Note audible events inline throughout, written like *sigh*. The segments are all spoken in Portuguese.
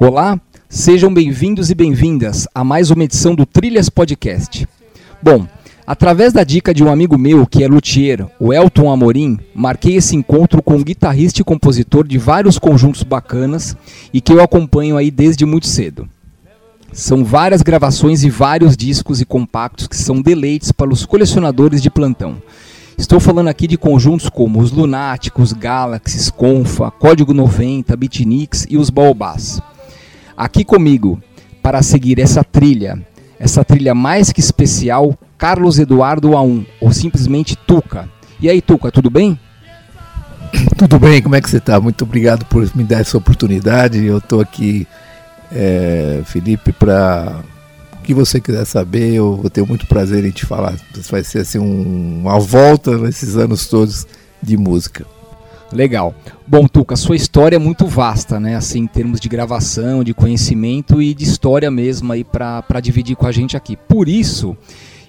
Olá, sejam bem-vindos e bem-vindas a mais uma edição do Trilhas Podcast. Bom, através da dica de um amigo meu que é luthier, o Elton Amorim, marquei esse encontro com um guitarrista e compositor de vários conjuntos bacanas e que eu acompanho aí desde muito cedo. São várias gravações e vários discos e compactos que são deleites para os colecionadores de plantão. Estou falando aqui de conjuntos como os Lunáticos, Galaxies, Confa, Código 90, Bitnix e os Baobás aqui comigo para seguir essa trilha, essa trilha mais que especial, Carlos Eduardo A1, ou simplesmente Tuca. E aí, Tuca, tudo bem? Tudo bem, como é que você está? Muito obrigado por me dar essa oportunidade. Eu estou aqui, é, Felipe, para o que você quiser saber. Eu vou ter muito prazer em te falar. Vai ser assim um, uma volta nesses anos todos de música. Legal. Bom, Tuca, sua história é muito vasta, né? Assim, em termos de gravação, de conhecimento e de história mesmo aí para dividir com a gente aqui. Por isso,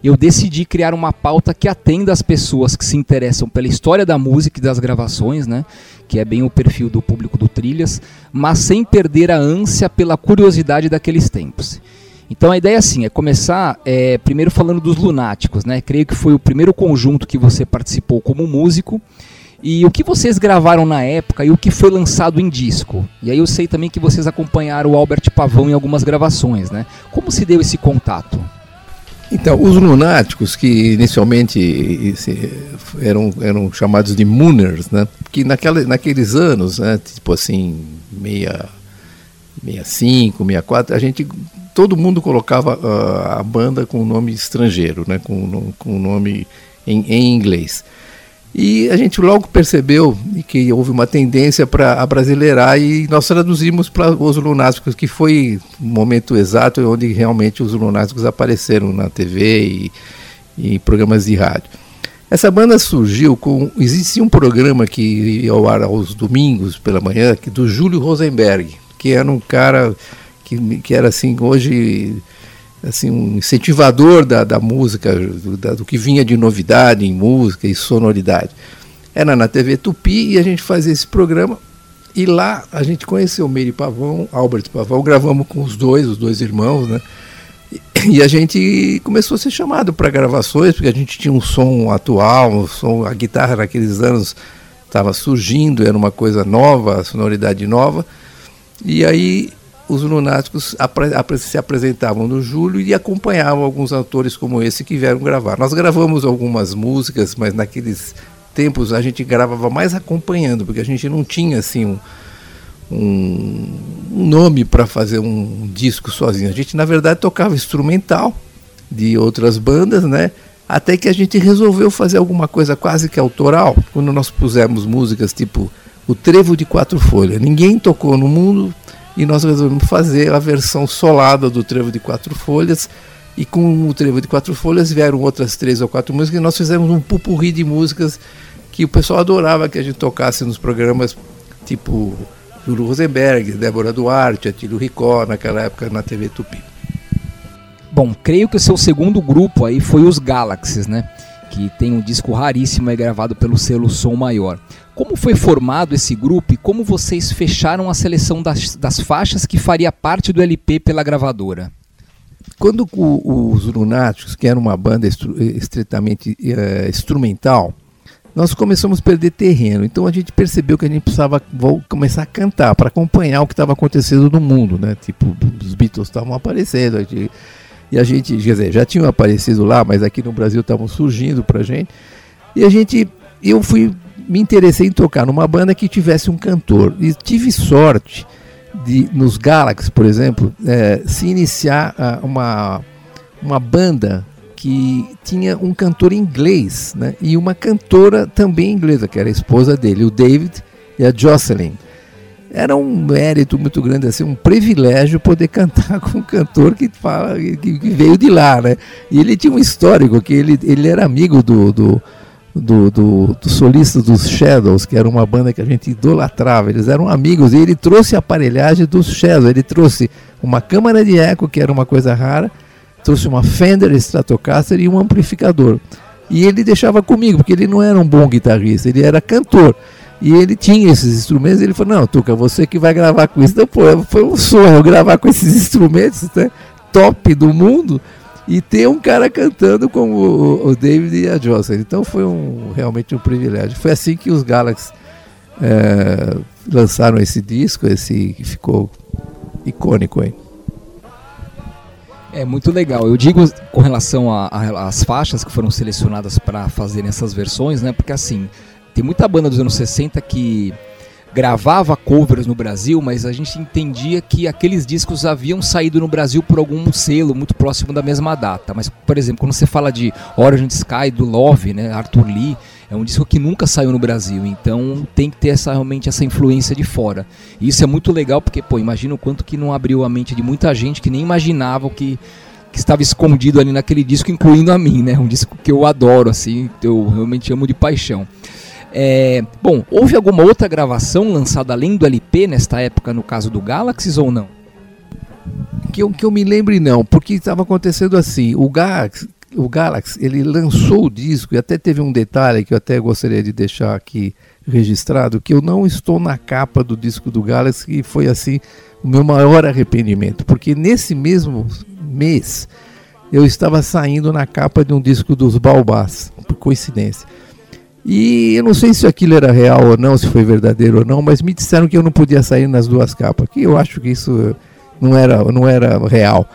eu decidi criar uma pauta que atenda as pessoas que se interessam pela história da música e das gravações, né? Que é bem o perfil do público do Trilhas, mas sem perder a ânsia pela curiosidade daqueles tempos. Então a ideia assim é começar é, primeiro falando dos Lunáticos, né? Creio que foi o primeiro conjunto que você participou como músico e o que vocês gravaram na época e o que foi lançado em disco? E aí eu sei também que vocês acompanharam o Albert Pavão em algumas gravações, né? Como se deu esse contato? Então, os lunáticos, que inicialmente eram, eram chamados de Mooners, né? Que naquela, naqueles anos, né? tipo assim, meia, 65, 64, a gente, todo mundo colocava uh, a banda com nome estrangeiro, né? com, com nome em, em inglês. E a gente logo percebeu que houve uma tendência para abrasileirar e nós traduzimos para os lunáticos, que foi o momento exato onde realmente os lunáticos apareceram na TV e, e programas de rádio. Essa banda surgiu com. Existia um programa que ia ao ar aos domingos pela manhã, que, do Júlio Rosenberg, que era um cara que, que era assim, hoje assim um incentivador da, da música, do, da, do que vinha de novidade em música e sonoridade. Era na TV Tupi e a gente fazia esse programa. E lá a gente conheceu o Meire Pavão, Albert Pavão, gravamos com os dois, os dois irmãos, né? E a gente começou a ser chamado para gravações, porque a gente tinha um som atual, um som, a guitarra naqueles anos estava surgindo, era uma coisa nova, sonoridade nova. E aí os lunáticos se apresentavam no Júlio e acompanhavam alguns autores como esse que vieram gravar. Nós gravamos algumas músicas, mas naqueles tempos a gente gravava mais acompanhando, porque a gente não tinha assim um, um, um nome para fazer um disco sozinho. A gente na verdade tocava instrumental de outras bandas, né? Até que a gente resolveu fazer alguma coisa quase que autoral, quando nós pusemos músicas tipo o Trevo de Quatro Folhas. Ninguém tocou no mundo e nós resolvemos fazer a versão solada do Trevo de Quatro Folhas. E com o Trevo de Quatro Folhas vieram outras três ou quatro músicas e nós fizemos um pupurri de músicas que o pessoal adorava que a gente tocasse nos programas tipo Júlio Rosenberg, Débora Duarte, Atílio Ricó, naquela época na TV Tupi. Bom, creio que o seu segundo grupo aí foi os Galaxies, né? Que tem um disco raríssimo aí gravado pelo selo Som Maior. Como foi formado esse grupo e como vocês fecharam a seleção das, das faixas que faria parte do LP pela gravadora? Quando o, os Lunáticos, que era uma banda estru, estritamente uh, instrumental, nós começamos a perder terreno. Então a gente percebeu que a gente precisava começar a cantar para acompanhar o que estava acontecendo no mundo, né? Tipo, os Beatles estavam aparecendo a gente, e a gente, quer dizer, já tinham aparecido lá, mas aqui no Brasil estavam surgindo para gente. E a gente, eu fui me interessei em tocar numa banda que tivesse um cantor. E tive sorte de, nos Galaxy, por exemplo, é, se iniciar uh, uma, uma banda que tinha um cantor inglês né, e uma cantora também inglesa, que era a esposa dele, o David e a Jocelyn. Era um mérito muito grande, assim, um privilégio poder *laughs* cantar com um cantor que, fala, que, que veio de lá. Né? E ele tinha um histórico, que ele, ele era amigo do, do do, do, do, solista dos Shadows, que era uma banda que a gente idolatrava. Eles eram amigos e ele trouxe a aparelhagem dos Shadows. Ele trouxe uma câmara de eco, que era uma coisa rara, trouxe uma Fender Stratocaster e um amplificador. E ele deixava comigo, porque ele não era um bom guitarrista, ele era cantor. E ele tinha esses instrumentos, ele falou, não, Tuca, você que vai gravar com isso. Então, pô, foi um sonho gravar com esses *laughs* instrumentos, né? top do mundo, e ter um cara cantando como o, o David e a Jocelyn. Então foi um, realmente um privilégio. Foi assim que os Galaxy é, lançaram esse disco, esse que ficou icônico aí. É muito legal. Eu digo com relação às faixas que foram selecionadas para fazer essas versões, né? Porque assim, tem muita banda dos anos 60 que gravava covers no Brasil, mas a gente entendia que aqueles discos haviam saído no Brasil por algum selo muito próximo da mesma data. Mas, por exemplo, quando você fala de Origin Sky do Love, né, Arthur Lee, é um disco que nunca saiu no Brasil, então tem que ter essa, realmente essa influência de fora. E isso é muito legal porque, pô, imagina o quanto que não abriu a mente de muita gente que nem imaginava o que, que estava escondido ali naquele disco, incluindo a mim, né? Um disco que eu adoro, assim, eu realmente amo de paixão. É, bom, houve alguma outra gravação lançada além do LP nesta época, no caso do Galaxy ou não? Que eu, que eu me lembre não, porque estava acontecendo assim, o Galaxy, o Galaxy, ele lançou o disco, e até teve um detalhe que eu até gostaria de deixar aqui registrado, que eu não estou na capa do disco do Galaxy, e foi assim o meu maior arrependimento, porque nesse mesmo mês eu estava saindo na capa de um disco dos Balbás, por coincidência. E eu não sei se aquilo era real ou não, se foi verdadeiro ou não, mas me disseram que eu não podia sair nas duas capas, que eu acho que isso não era, não era real.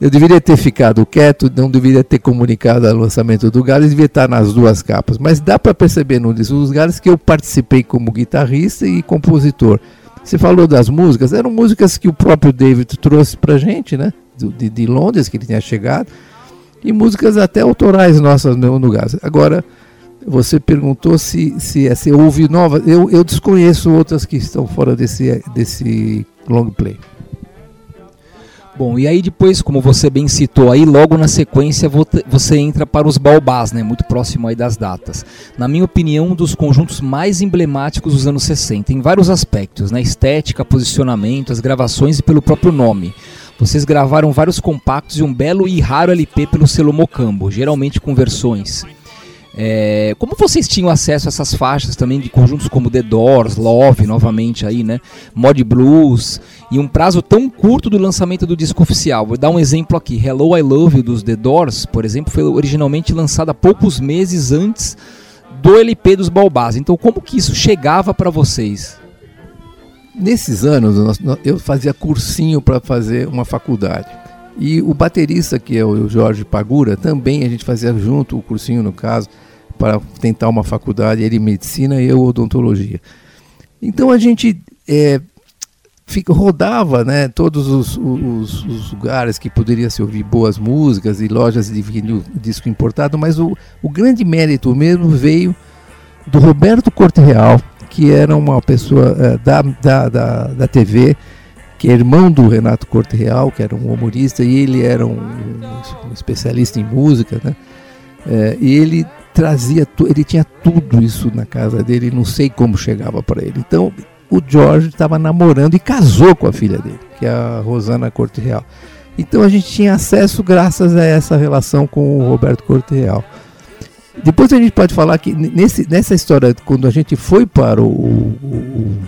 Eu deveria ter ficado quieto, não deveria ter comunicado o lançamento do Gales, devia estar nas duas capas. Mas dá para perceber no disco dos Gales que eu participei como guitarrista e compositor. Você falou das músicas, eram músicas que o próprio David trouxe para gente, né? De, de, Londres, que ele tinha chegado, e músicas até autorais nossas no, no Gales. Agora, você perguntou se, se, se houve novas. Eu, eu desconheço outras que estão fora desse, desse long play. Bom, e aí depois, como você bem citou aí, logo na sequência você entra para os Balbás, né, muito próximo aí das datas. Na minha opinião, um dos conjuntos mais emblemáticos dos anos 60, em vários aspectos, né, estética, posicionamento, as gravações e pelo próprio nome. Vocês gravaram vários compactos e um belo e raro LP pelo selo Mocambo, geralmente com versões é, como vocês tinham acesso a essas faixas também de conjuntos como The Doors, Love, novamente aí, né? Mod Blues, e um prazo tão curto do lançamento do disco oficial? Vou dar um exemplo aqui. Hello I Love You dos The Doors, por exemplo, foi originalmente lançada poucos meses antes do LP dos Balbás. Então, como que isso chegava para vocês? Nesses anos, eu fazia cursinho para fazer uma faculdade. E o baterista, que é o Jorge Pagura, também a gente fazia junto, o cursinho no caso para tentar uma faculdade, ele medicina e eu odontologia. Então a gente é, fica, rodava né, todos os, os, os, lugares que poderia se ouvir boas músicas e lojas de vinil, disco importado, mas o, o grande mérito mesmo veio do Roberto Corte Real, que era uma pessoa é, da, da, da, da TV, que é irmão do Renato Corte Real, que era um humorista, e ele era um, um especialista em música, né? É, e ele trazia, ele tinha tudo isso na casa dele, não sei como chegava para ele. Então, o George estava namorando e casou com a filha dele, que é a Rosana Corte Real. Então a gente tinha acesso graças a essa relação com o Roberto Corte Real. Depois a gente pode falar que nesse, nessa história, quando a gente foi para o, o, o,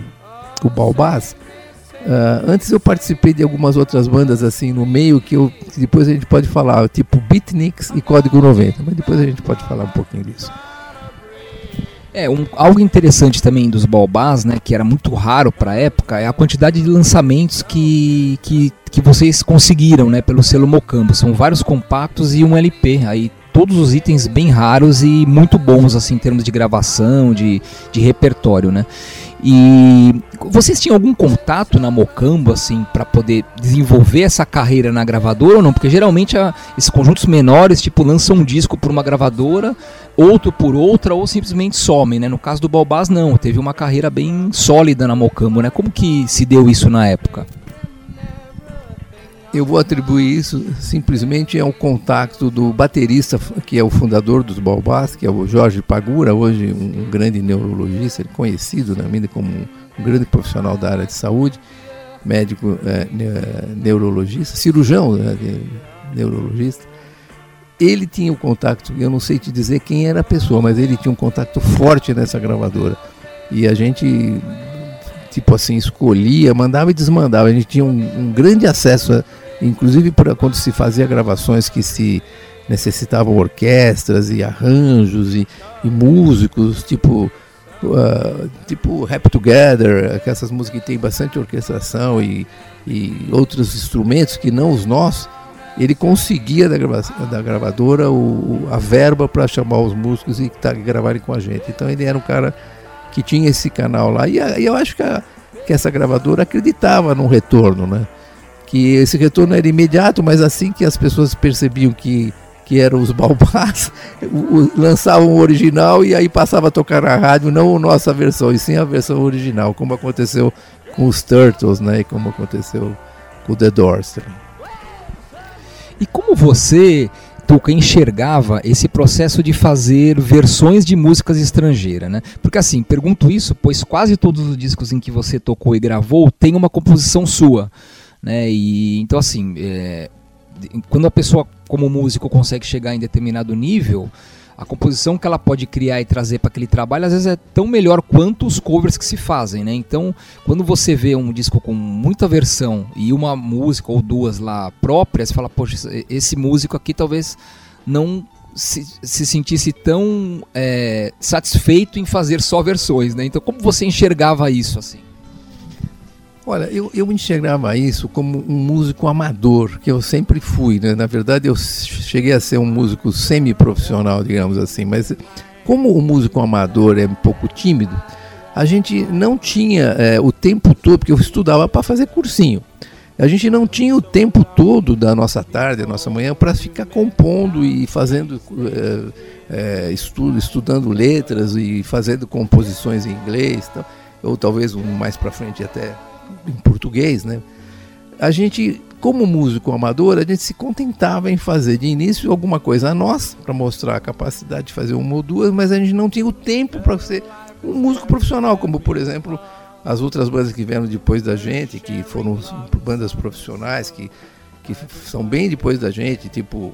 o Balbás, Uh, antes eu participei de algumas outras bandas assim no meio que, eu, depois a gente pode falar, tipo Beatniks e Código 90, mas depois a gente pode falar um pouquinho disso. É, um, algo interessante também dos Balbás, né, que era muito raro para a época, é a quantidade de lançamentos que, que, que vocês conseguiram, né, pelo selo Mocambo. São vários compactos e um LP. Aí todos os itens bem raros e muito bons assim em termos de gravação, de, de repertório, né? E vocês tinham algum contato na Mocambo assim para poder desenvolver essa carreira na gravadora ou não? Porque geralmente a, esses conjuntos menores tipo lançam um disco por uma gravadora, outro por outra ou simplesmente somem, né? No caso do Balbás não, teve uma carreira bem sólida na Mocambo, né? Como que se deu isso na época? Eu vou atribuir isso simplesmente ao contato do baterista, que é o fundador dos Balbás, que é o Jorge Pagura, hoje um grande neurologista, conhecido na mídia como um grande profissional da área de saúde, médico é, neurologista, cirurgião né, neurologista. Ele tinha um contato, eu não sei te dizer quem era a pessoa, mas ele tinha um contato forte nessa gravadora. E a gente, tipo assim, escolhia, mandava e desmandava. A gente tinha um, um grande acesso, inclusive para quando se fazia gravações que se necessitavam orquestras e arranjos e, e músicos, tipo uh, tipo Rap Together, essas músicas que tem bastante orquestração e, e outros instrumentos que não os nossos, ele conseguia da, grava da gravadora o, a verba para chamar os músicos e tá, gravarem com a gente. Então ele era um cara que tinha esse canal lá. E, e eu acho que, a, que essa gravadora acreditava no retorno, né? Que esse retorno era imediato, mas assim que as pessoas percebiam que que eram os Balbás, *laughs* lançavam o original e aí passava a tocar na rádio, não a nossa versão, e sim a versão original, como aconteceu com os Turtles, né? E como aconteceu com o The Doors. E como você, Enxergava esse processo de fazer versões de músicas estrangeiras, né? Porque assim, pergunto isso, pois quase todos os discos em que você tocou e gravou tem uma composição sua, né? E então assim, é, quando a pessoa como músico consegue chegar em determinado nível, a composição que ela pode criar e trazer para aquele trabalho às vezes é tão melhor quanto os covers que se fazem, né? Então, quando você vê um disco com muita versão e uma música ou duas lá próprias, você fala, poxa, esse músico aqui talvez não se, se sentisse tão é, satisfeito em fazer só versões, né? Então, como você enxergava isso assim? Olha, eu, eu enxergava isso como um músico amador, que eu sempre fui. Né? Na verdade, eu cheguei a ser um músico semi-profissional, digamos assim. Mas como o músico amador é um pouco tímido, a gente não tinha é, o tempo todo, porque eu estudava para fazer cursinho. A gente não tinha o tempo todo da nossa tarde, da nossa manhã, para ficar compondo e fazendo é, é, estudo, estudando letras e fazendo composições em inglês, ou talvez um mais para frente até em português, né? A gente, como músico amador, a gente se contentava em fazer de início alguma coisa a nós, para mostrar a capacidade de fazer uma ou duas, mas a gente não tinha o tempo para ser um músico profissional, como por exemplo as outras bandas que vieram depois da gente, que foram bandas profissionais, que, que são bem depois da gente, tipo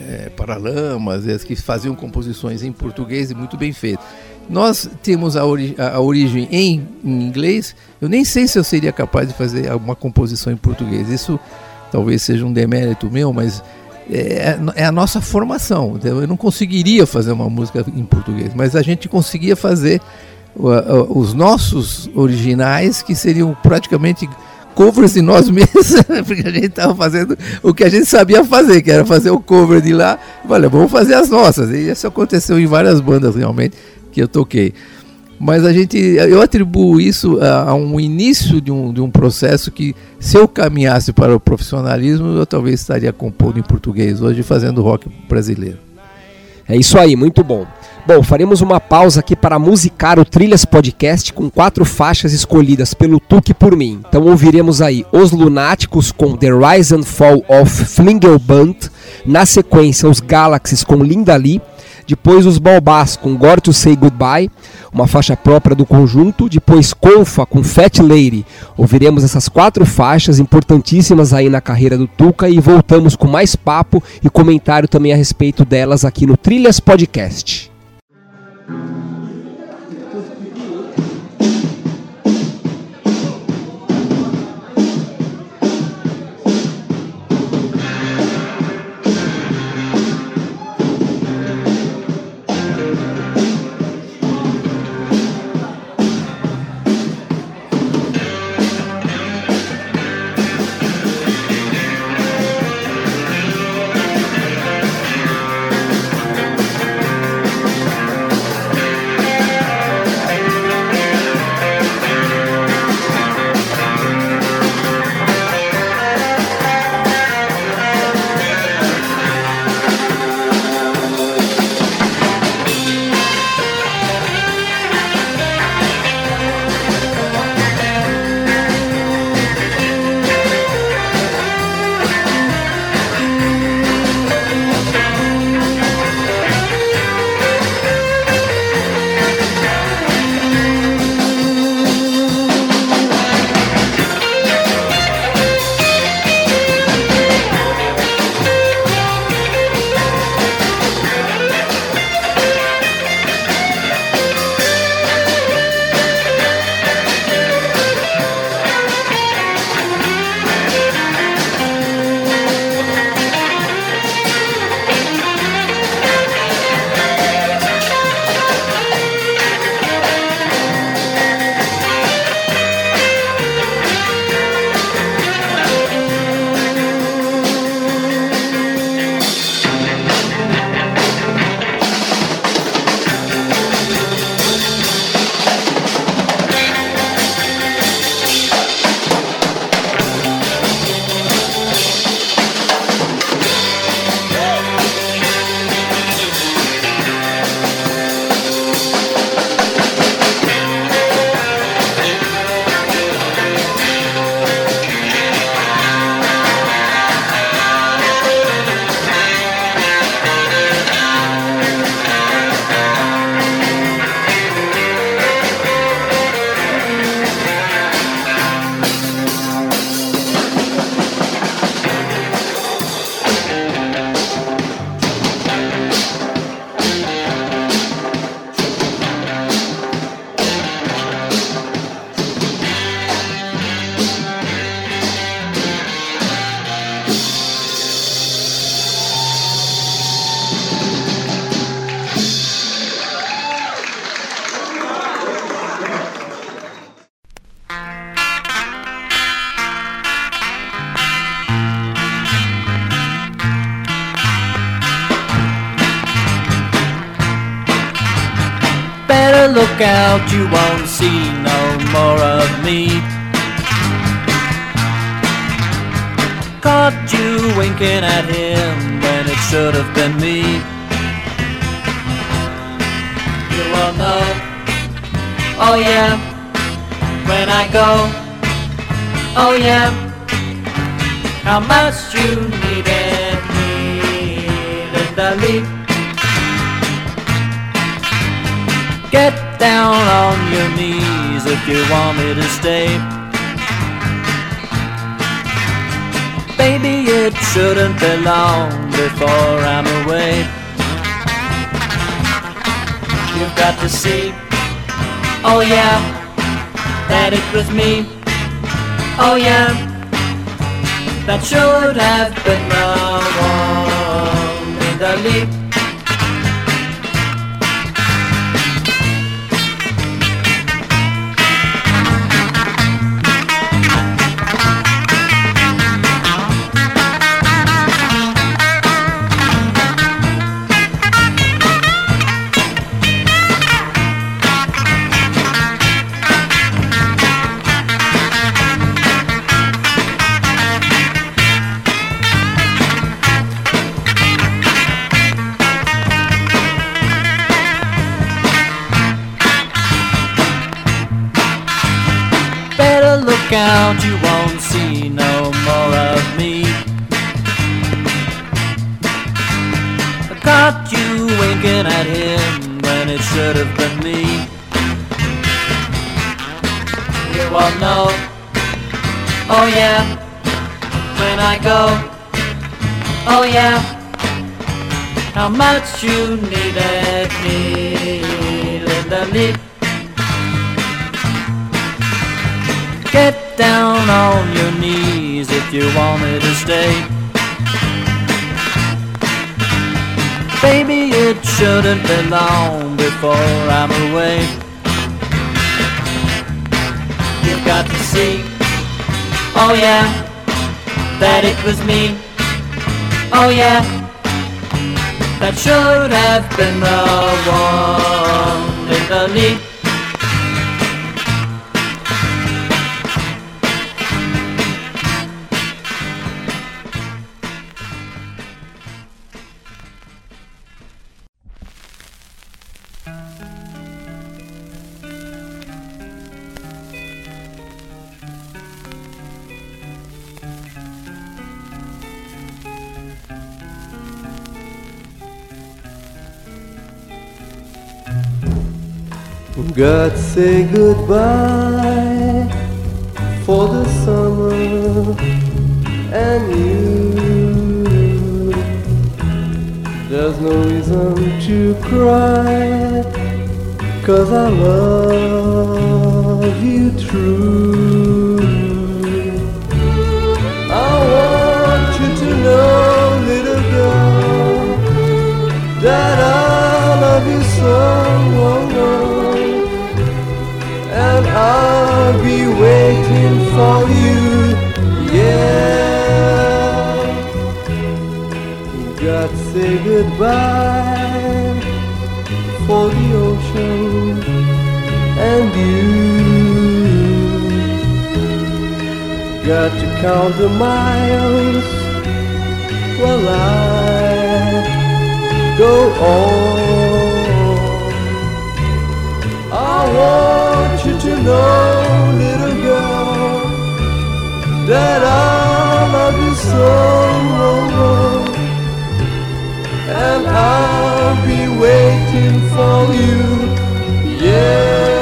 é, Paralamas, as que faziam composições em português e muito bem feitas. Nós temos a, ori a origem em, em, inglês. Eu nem sei se eu seria capaz de fazer uma composição em português. Isso talvez seja um demérito meu, mas é, é a nossa formação. Eu não conseguiria fazer uma música em português, mas a gente conseguia fazer os nossos originais, que seriam praticamente covers de nós *laughs* mesmos, porque a gente estava fazendo o que a gente sabia fazer, que era fazer o cover de lá. Olha, vamos fazer as nossas. E isso aconteceu em várias bandas realmente que eu toquei. Mas a gente, eu atribuo isso a, a, um início de um, de um processo que, se eu caminhasse para o profissionalismo, eu talvez estaria compondo em português hoje, fazendo rock brasileiro. É isso aí, muito bom. Bom, faremos uma pausa aqui para musicar o Trilhas Podcast com quatro faixas escolhidas pelo Tuque por mim. Então ouviremos aí Os Lunáticos com The Rise and Fall of Flingelband, na sequência Os Galaxies com Linda Lee, depois os Balbás com Gore to Say Goodbye, uma faixa própria do conjunto, depois Confa com Fat Lady. Ouviremos essas quatro faixas importantíssimas aí na carreira do Tuca e voltamos com mais papo e comentário também a respeito delas aqui no Trilhas Podcast. You've got to see, oh yeah, that it was me. Oh yeah, that should have been the one count, you won't see no more of me. I caught you winking at him when it should have been me. You won't know, oh yeah, when I go, oh yeah, how much you needed me, Linda Lee. Get down on your knees if you want me to stay. Baby, it shouldn't be long before I'm away. You've got to see, oh yeah, that it was me. Oh yeah, that should have been the one in the lead. God say goodbye for the summer and you. There's no reason to cry, cause I love you true. Waiting for you, yeah. God say goodbye for the ocean and you. Got to count the miles while I go on. I want you to know, that I love you so, and I'll be waiting for you, yeah.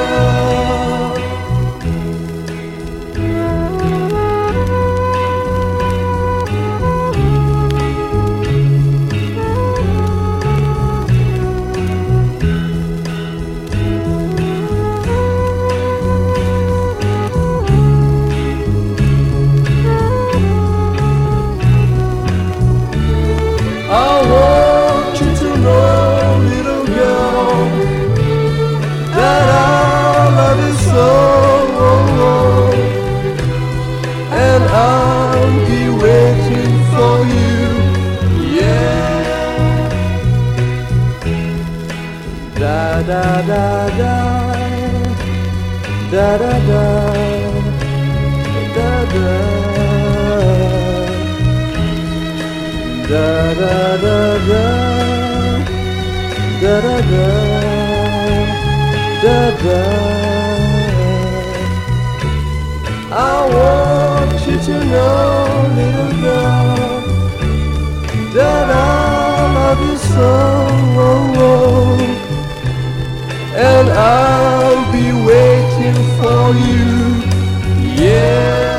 Da da da da. Da da da. Da I want you to know, little girl, that I love you so, Oh, oh. and I'll be waiting for you, yeah.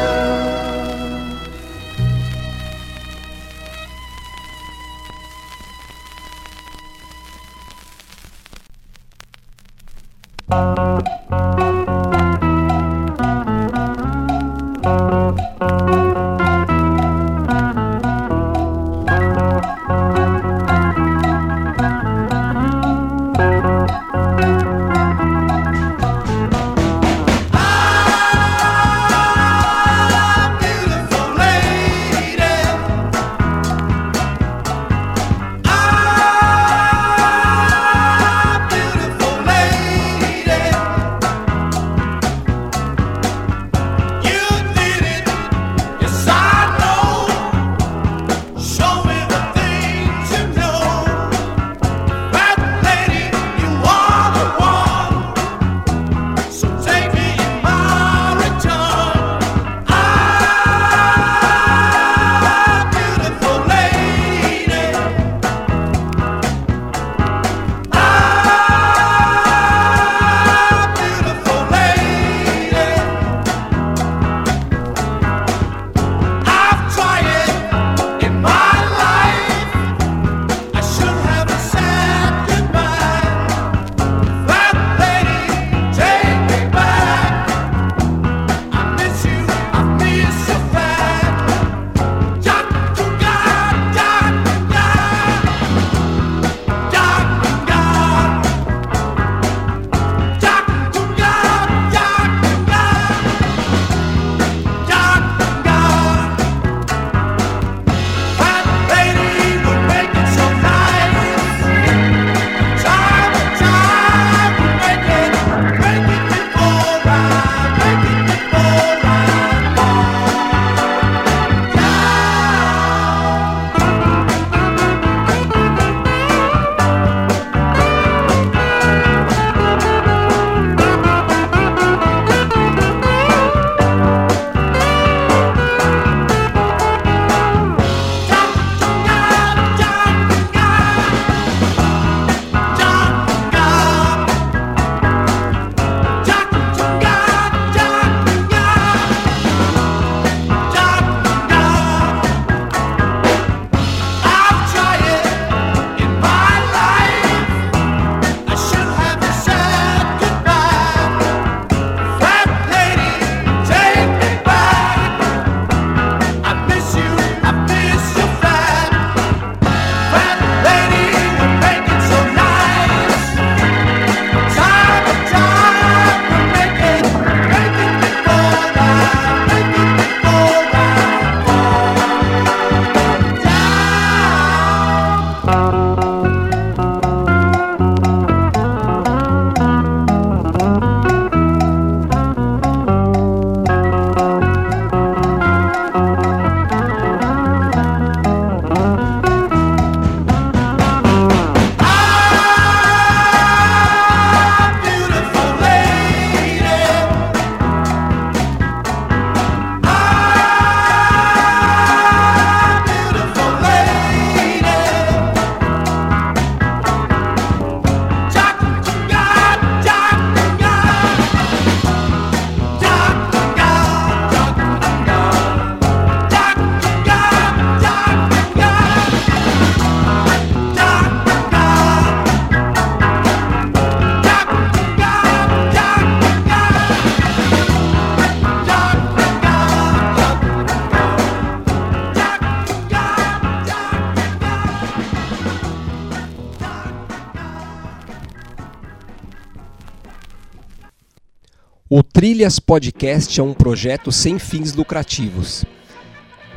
Trilhas Podcast é um projeto sem fins lucrativos.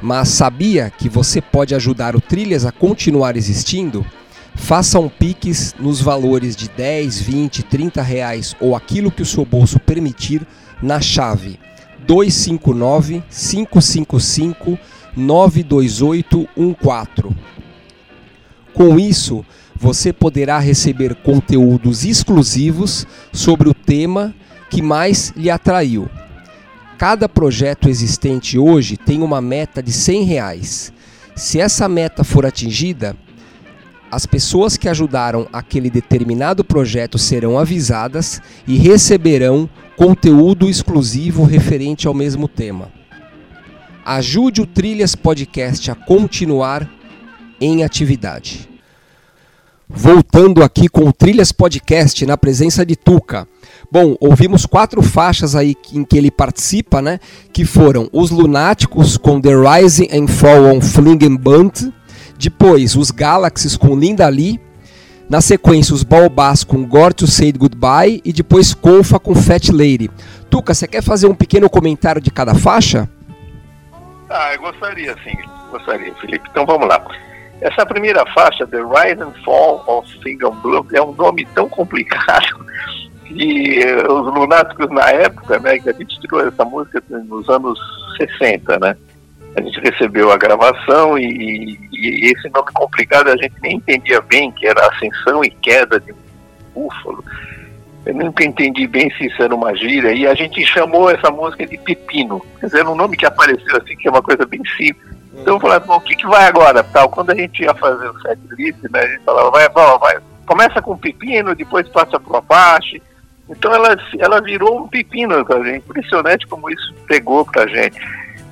Mas sabia que você pode ajudar o Trilhas a continuar existindo? Faça um Pix nos valores de 10, 20, 30 reais ou aquilo que o seu bolso permitir na chave 259 555 92814. Com isso, você poderá receber conteúdos exclusivos sobre o tema que mais lhe atraiu. Cada projeto existente hoje tem uma meta de 100 reais. Se essa meta for atingida, as pessoas que ajudaram aquele determinado projeto serão avisadas e receberão conteúdo exclusivo referente ao mesmo tema. Ajude o Trilhas Podcast a continuar em atividade. Voltando aqui com o Trilhas Podcast na presença de Tuca. Bom, ouvimos quatro faixas aí em que ele participa, né? Que foram Os Lunáticos com The Rising and Fall on Bunt, depois Os Galaxies com Linda Lee, na sequência os Baobás com Gore to Say Goodbye e depois Colfa com Fat Lady. Tuca, você quer fazer um pequeno comentário de cada faixa? Ah, eu gostaria sim, gostaria, Felipe. Então vamos lá. Essa primeira faixa, The Rise and Fall of Single Blue, é um nome tão complicado que eh, os lunáticos na época, né, que a gente tirou essa música nos anos 60, né? A gente recebeu a gravação e, e esse nome complicado a gente nem entendia bem, que era ascensão e queda de um búfalo. Eu nunca entendi bem se isso era uma gíria, e a gente chamou essa música de Pepino. Quer dizer, era um nome que apareceu assim, que é uma coisa bem simples. Então eu falei, bom, o que, que vai agora? Tal, quando a gente ia fazer o set list, né, a gente falava, vai, vai, vai, começa com pepino, depois passa pro Apache. Então ela, ela virou um pepino pra gente. Impressionante como isso pegou pra gente.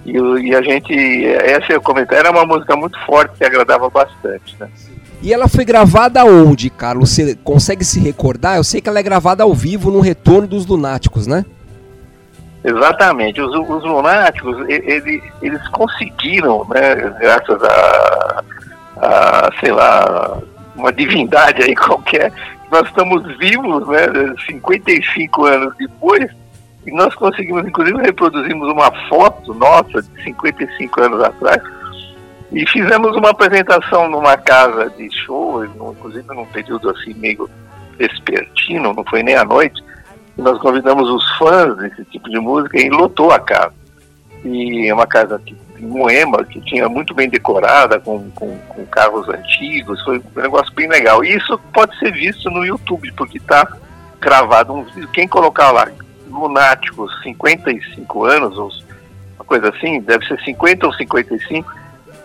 E, e a gente, essa é o comentário, era uma música muito forte que agradava bastante, né? E ela foi gravada onde, Carlos? Você consegue se recordar? Eu sei que ela é gravada ao vivo no Retorno dos Lunáticos, né? Exatamente. Os, os lunáticos, ele- eles conseguiram, né, graças a, a, sei lá, uma divindade aí *laughs* qualquer, nós estamos vivos, né, 55 anos depois, e nós conseguimos, inclusive, reproduzimos uma foto nossa de 55 anos atrás, e fizemos uma apresentação numa casa de show, inclusive num período assim meio vespertino, não foi nem à noite, nós convidamos os fãs desse tipo de música e lotou a casa. E é uma casa que, Moema, que tinha muito bem decorada, com, com, com carros antigos, foi um negócio bem legal. E isso pode ser visto no YouTube, porque está gravado um vídeo. Quem colocar lá, Lunáticos, 55 anos, ou uma coisa assim, deve ser 50 ou 55,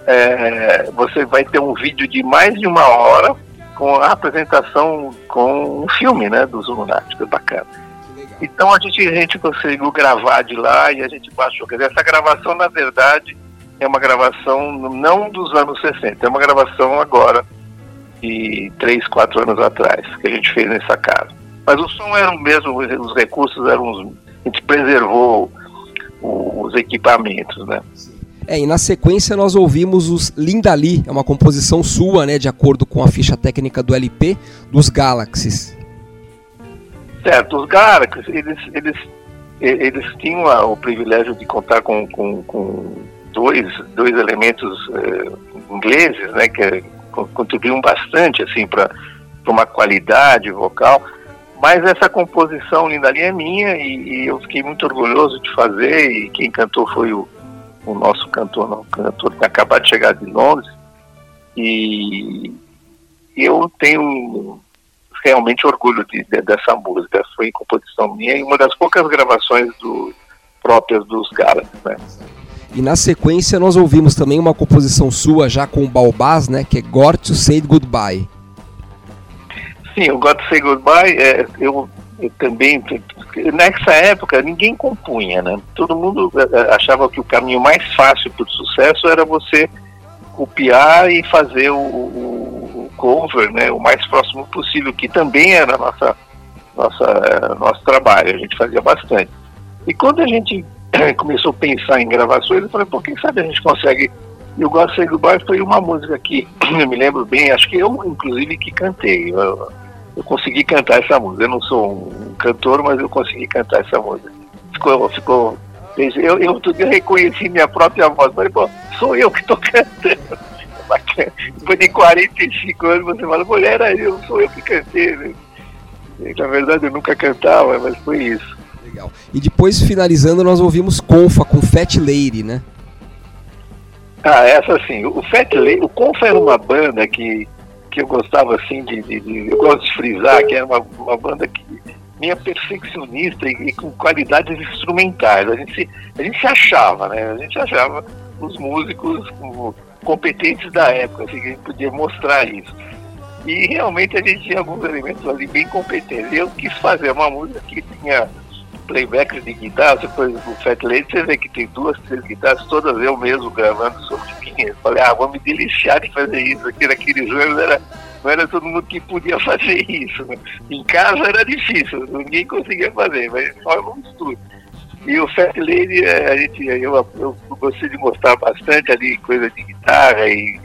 é, você vai ter um vídeo de mais de uma hora com a apresentação com um filme, né, dos Lunáticos, é bacana. Então a gente, a gente conseguiu gravar de lá e a gente baixou. Quer dizer, essa gravação, na verdade, é uma gravação não dos anos 60, é uma gravação agora, de 3, 4 anos atrás, que a gente fez nessa casa. Mas o som era o mesmo, os recursos eram os. A gente preservou os equipamentos, né? É, e na sequência nós ouvimos os Linda Lee, é uma composição sua, né, de acordo com a ficha técnica do LP, dos Galaxies. Certo, os Galaxies, eles, eles, e- eles tinham o privilégio de contar com, com, com dois, dois elementos eh, ingleses, né, que con- contribuíam bastante assim, para uma qualidade vocal. Mas essa composição Linda Ali é minha e, e eu fiquei muito orgulhoso de fazer e quem cantou foi o, o nosso cantor, não, o cantor que acabou de chegar de Londres. E eu tenho realmente orgulho de, de- dessa música. Foi composição minha e uma das poucas gravações do, próprias dos Galaxies, né? E na sequência nós ouvimos também uma composição sua já com o Balbás, né, que é Got to Say Goodbye. Sim, o God Say Goodbye, é, eu, eu também, nessa época ninguém compunha, né? Todo mundo é, achava que o caminho mais fácil para o sucesso era você copiar e fazer o, o- o cover, né? O mais próximo possível, que também era nossa, nossa, é, nosso trabalho, a gente fazia bastante. E quando a gente *coughs* começou a pensar em gravações, eu falei, pô, quem sabe a gente consegue e o God Say Goodbye foi uma música que *coughs* eu me lembro bem, acho que eu, inclusive, que cantei. Eu, eu consegui cantar essa música. Eu não sou um cantor, mas eu consegui cantar essa música. Ficou. ficou eu, eu reconheci minha própria voz. Falei, pô, sou eu que estou *laughs* cantando. Depois de 45 anos, você fala, mulher, era eu, sou eu que cantei. né? E, Na verdade, eu nunca cantava, mas foi isso. Legal. E depois, finalizando, nós ouvimos Confa com Fat Lady, né? Ah, essa sim. O Fat Lady, o Confa era uma banda que, que eu gostava assim de, de- de- Eu gosto de frisar que era uma, uma banda que minha perfeccionista e, e com qualidades instrumentais. A gente, a gente se achava, né? A gente achava os músicos competentes da época, assim, que a gente podia mostrar isso. E realmente a gente tinha alguns elementos ali bem competentes. Eu quis fazer uma música que tinha playbacks de guitarra, você por exemplo, o Fat Lady, você vê que tem duas, três guitarras, todas eu mesmo gravando sobre mim. Eu falei, ah, vou me deliciar de fazer isso. Aqui naqueles anos era, não era todo mundo que podia *laughs* fazer isso. né? Em casa era difícil, ninguém conseguia fazer, mas só no estúdio. E o Fat Lady, eh, a gente, eu, eu gostei de mostrar bastante ali coisa de guitarra e,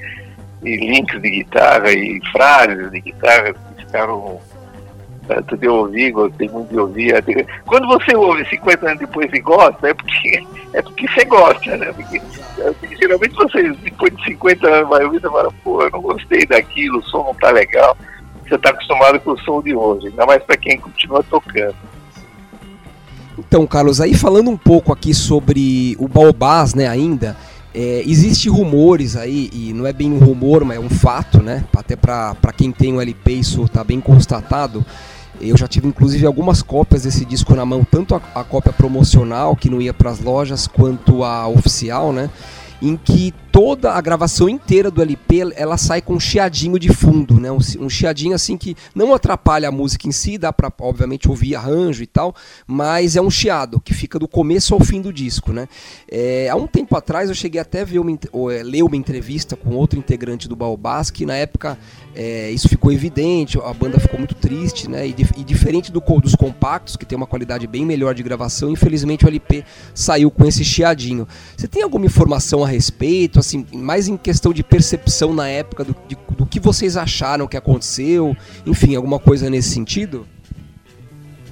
e links de guitarra e frases de guitarra que ficaram tanto de ouvir, gostei muito de ouvir. Até- Quando você ouve 50 anos depois e gosta, é porque, *laughs* é porque você gosta, né? Porque, é, porque geralmente você, depois de 50 anos, vai ouvir e fala, pô, eu não gostei daquilo, o som não tá legal. Você está acostumado com o som de hoje, ainda mais para quem continua tocando. Então, Carlos, aí falando um pouco aqui sobre o Baobás, né, ainda, é, existe rumores aí, e não é bem um rumor, mas é um fato, né, até para quem tem um LP isso tá bem constatado, eu já tive inclusive algumas cópias desse disco na mão, tanto a, a cópia promocional, que não ia para as lojas, quanto a oficial, né, em que toda a gravação inteira do LP ela sai com um chiadinho de fundo, né? Um, chiadinho assim que não atrapalha a música em si, dá para obviamente ouvir arranjo e tal, mas é um chiado que fica do começo ao fim do disco, né? É, há um tempo atrás eu cheguei até a ver uma, ou, é, ler uma entrevista com outro integrante do Baobás que na época é, isso ficou evidente, a banda ficou muito triste, né? E, e diferente do, dos compactos que tem uma qualidade bem melhor de gravação, infelizmente o LP saiu com esse chiadinho. Você tem alguma informação a respeito, assim, mais em questão de percepção na época do, de- do que vocês acharam que aconteceu, enfim, alguma coisa nesse sentido?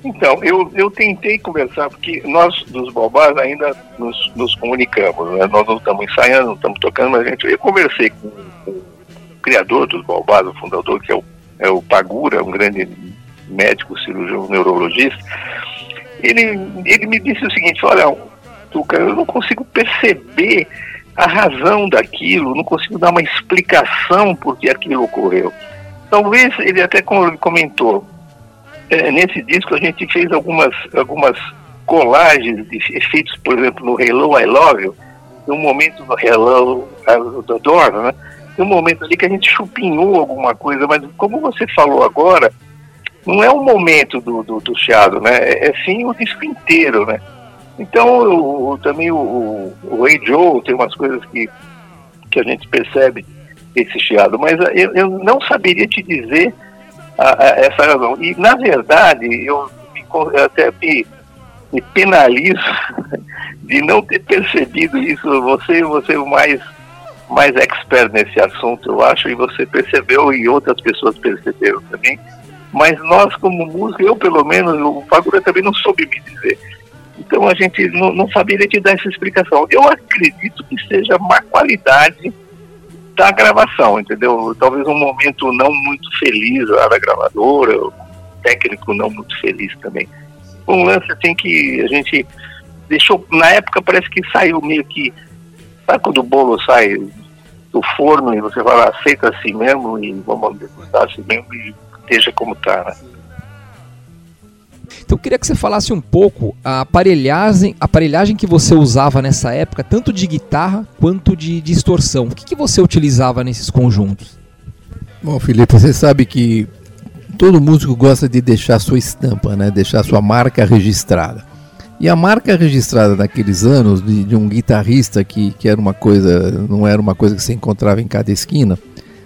Então, eu, eu tentei conversar, porque nós dos Balbás ainda nos, nos comunicamos, né? nós não estamos ensaiando, não estamos tocando, mas a gente, eu conversei com, com o criador dos Balbás, o fundador, que é o, é o Pagura, um grande médico, cirurgião, neurologista, ele, ele me disse o seguinte, olha, Tuca, eu não consigo perceber a razão daquilo, não consigo dar uma explicação por que aquilo ocorreu. Talvez ele até com- comentou, é, nesse disco a gente fez algumas, algumas colagens de efeitos, por exemplo, no Hello I Love You, um momento no Hello The Door, né? Tem um momento ali que a gente chupinhou alguma coisa, mas como você falou agora, não é o momento do, do, do chiado, né? É, é sim o disco inteiro, né? Então, o- também o, o, Hey Joe tem umas coisas que, que a gente percebe esse chiado, mas ah, eu, eu não saberia te dizer a- a- essa razão. E, na verdade, eu, eu até me, me penalizo *laughs* de não ter percebido isso. Você, você é o mais, mais expert nesse assunto, eu acho, e você percebeu e outras pessoas perceberam também. Mas nós, como músicos, eu pelo menos, o Fagura também não soube me dizer. Então a gente não, não saberia te dar essa explicação. Eu acredito que seja má qualidade da gravação, entendeu? Talvez um momento não muito feliz lá da gravadora, um técnico não muito feliz também. Um lance assim que a gente deixou, na época parece que saiu meio que, sabe quando o bolo sai do forno e você fala, aceita assim mesmo e vamos degustar assim mesmo e deixa como tá, né? Então eu queria que você falasse um pouco a aparelhagem, a aparelhagem que você usava nessa época, tanto de guitarra quanto de distorção. O que, que você utilizava nesses conjuntos? Bom, Felipe, você sabe que todo músico gosta de deixar sua estampa, né? Deixar sua marca registrada. E a marca registrada naqueles anos de, de um guitarrista que, que era uma coisa, não era uma coisa que você encontrava em cada esquina.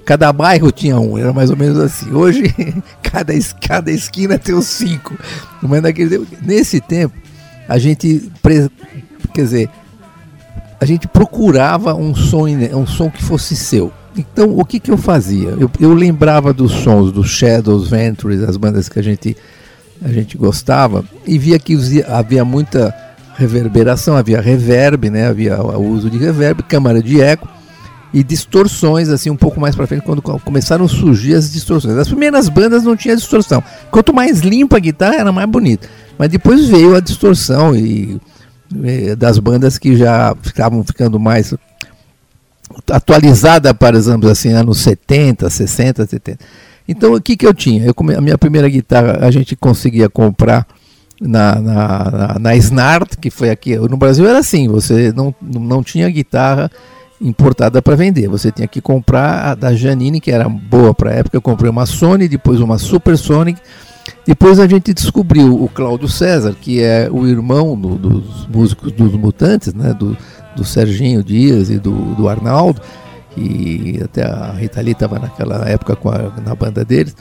Cada bairro tinha um, era mais ou menos assim. Hoje, *laughs* cada, cada esquina tem os cinco. Mas naquele, nesse tempo, a gente, quer dizer, a gente procurava um som, um som que fosse seu. Então, o que, que eu fazia? Eu, eu lembrava dos sons dos Shadows, Ventures, as bandas que a gente, a gente gostava, e via que havia muita reverberação, havia reverb, né? havia o uso de reverb, câmara de eco e distorções, assim, um pouco mais para frente, quando co- começaram a surgir as distorções. As primeiras bandas não tinha distorção. Quanto mais limpa a guitarra, era mais bonita. Mas depois veio a distorção e, eh, das bandas que já ficavam ficando mais atualizada, por exemplo, assim, anos 70, 60, 70. Então, o que, que eu tinha? Eu, a minha primeira guitarra a gente conseguia comprar na, na, na, na Snart, que foi aqui. No Brasil era assim, você não, não tinha guitarra importada para vender. Você tinha que comprar a da Janine, que era boa para a época. Eu comprei uma Sony, depois uma Supersonic. Depois a gente descobriu o Cláudio César, que é o irmão do- dos músicos dos Mutantes, né? do, do Serginho Dias e do, do Arnaldo, e até a Rita Lee estava naquela época a- na banda deles.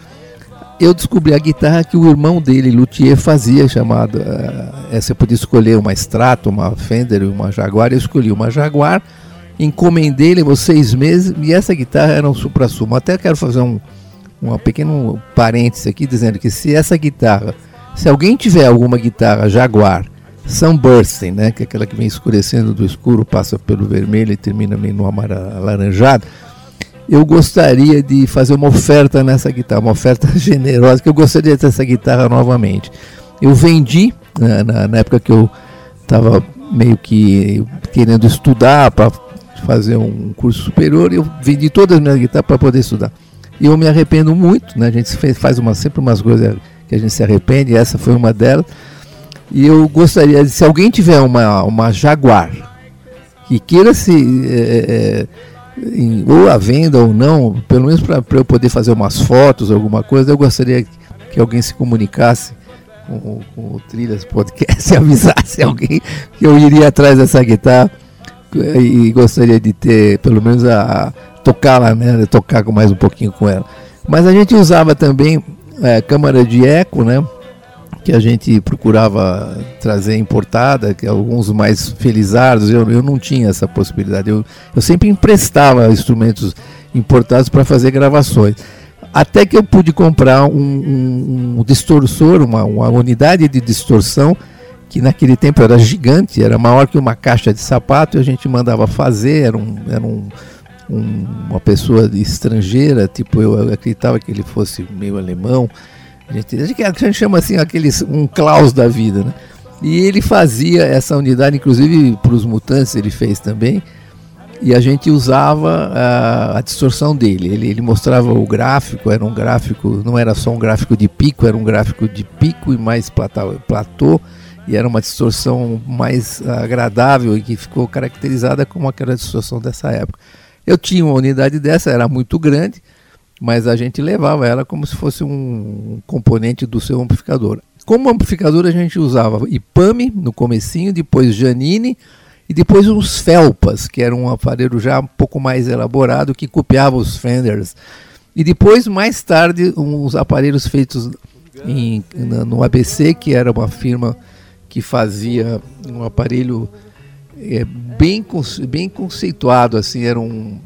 Eu descobri a guitarra que o irmão dele, Luthier, fazia, chamado. eh, você podia escolher uma Strato, uma Fender uma Jaguar. Eu escolhi uma Jaguar, encomendei, levou seis meses, e essa guitarra era um supra-sumo. Até quero fazer um, um pequeno parêntese aqui, dizendo que se essa guitarra, se alguém tiver alguma guitarra Jaguar, Sunbursting, né, que é aquela que vem escurecendo do escuro, passa pelo vermelho e termina meio no alaranjado, eu gostaria de fazer uma oferta nessa guitarra, uma oferta *laughs* generosa, que eu gostaria de ter essa guitarra novamente. Eu vendi, né, na, na época que eu estava meio que querendo estudar para fazer um curso superior, eu vendi todas as minhas guitarras para poder estudar. E eu me arrependo muito, né? a gente faz uma, sempre umas coisas que a gente se arrepende, e essa foi uma delas. E eu gostaria, se alguém tiver uma, uma Jaguar que queira se eh, eh, em- ou à venda ou não, pelo menos para eu poder fazer umas fotos, alguma coisa, eu gostaria que alguém se comunicasse com, com o Trilhas Podcast e *laughs* avisasse alguém que eu iria atrás dessa guitarra e gostaria de ter, pelo menos, a, tocá-la, né? Tocar com mais um pouquinho com ela. Mas a gente usava também eh, câmara de eco, né? que a gente procurava trazer importada, que alguns mais felizardos, eu, eu não tinha essa possibilidade. Eu, eu sempre emprestava instrumentos importados para fazer gravações. Até que eu pude comprar um, um- um distorsor, uma, uma unidade de distorção, que naquele tempo era gigante, era maior que uma caixa de sapato, e a gente mandava fazer, era, um, era um, um- uma pessoa estrangeira, tipo, eu acreditava que ele fosse meio alemão, a gente, a gente, a gente chama assim aqueles um Klaus da vida, né? E ele fazia essa unidade, inclusive para os mutantes ele fez também. E a gente usava a, a distorção dele. Ele, ele mostrava o gráfico, era um gráfico, não era só um gráfico de pico, era um gráfico de pico e mais platô, platô e era uma distorção mais agradável e que ficou caracterizada como aquela distorção dessa época. Eu tinha uma unidade dessa, era muito grande, mas a gente levava ela como se fosse um componente do seu amplificador. Como amplificador a gente usava IPAME no comecinho, depois Janine e depois os Felpas, que era um aparelho já um pouco mais elaborado que copiava os Fenders. E depois, mais tarde, uns aparelhos feitos em- no ABC, que era uma firma que fazia um aparelho é, bem, bem conceituado, assim, era um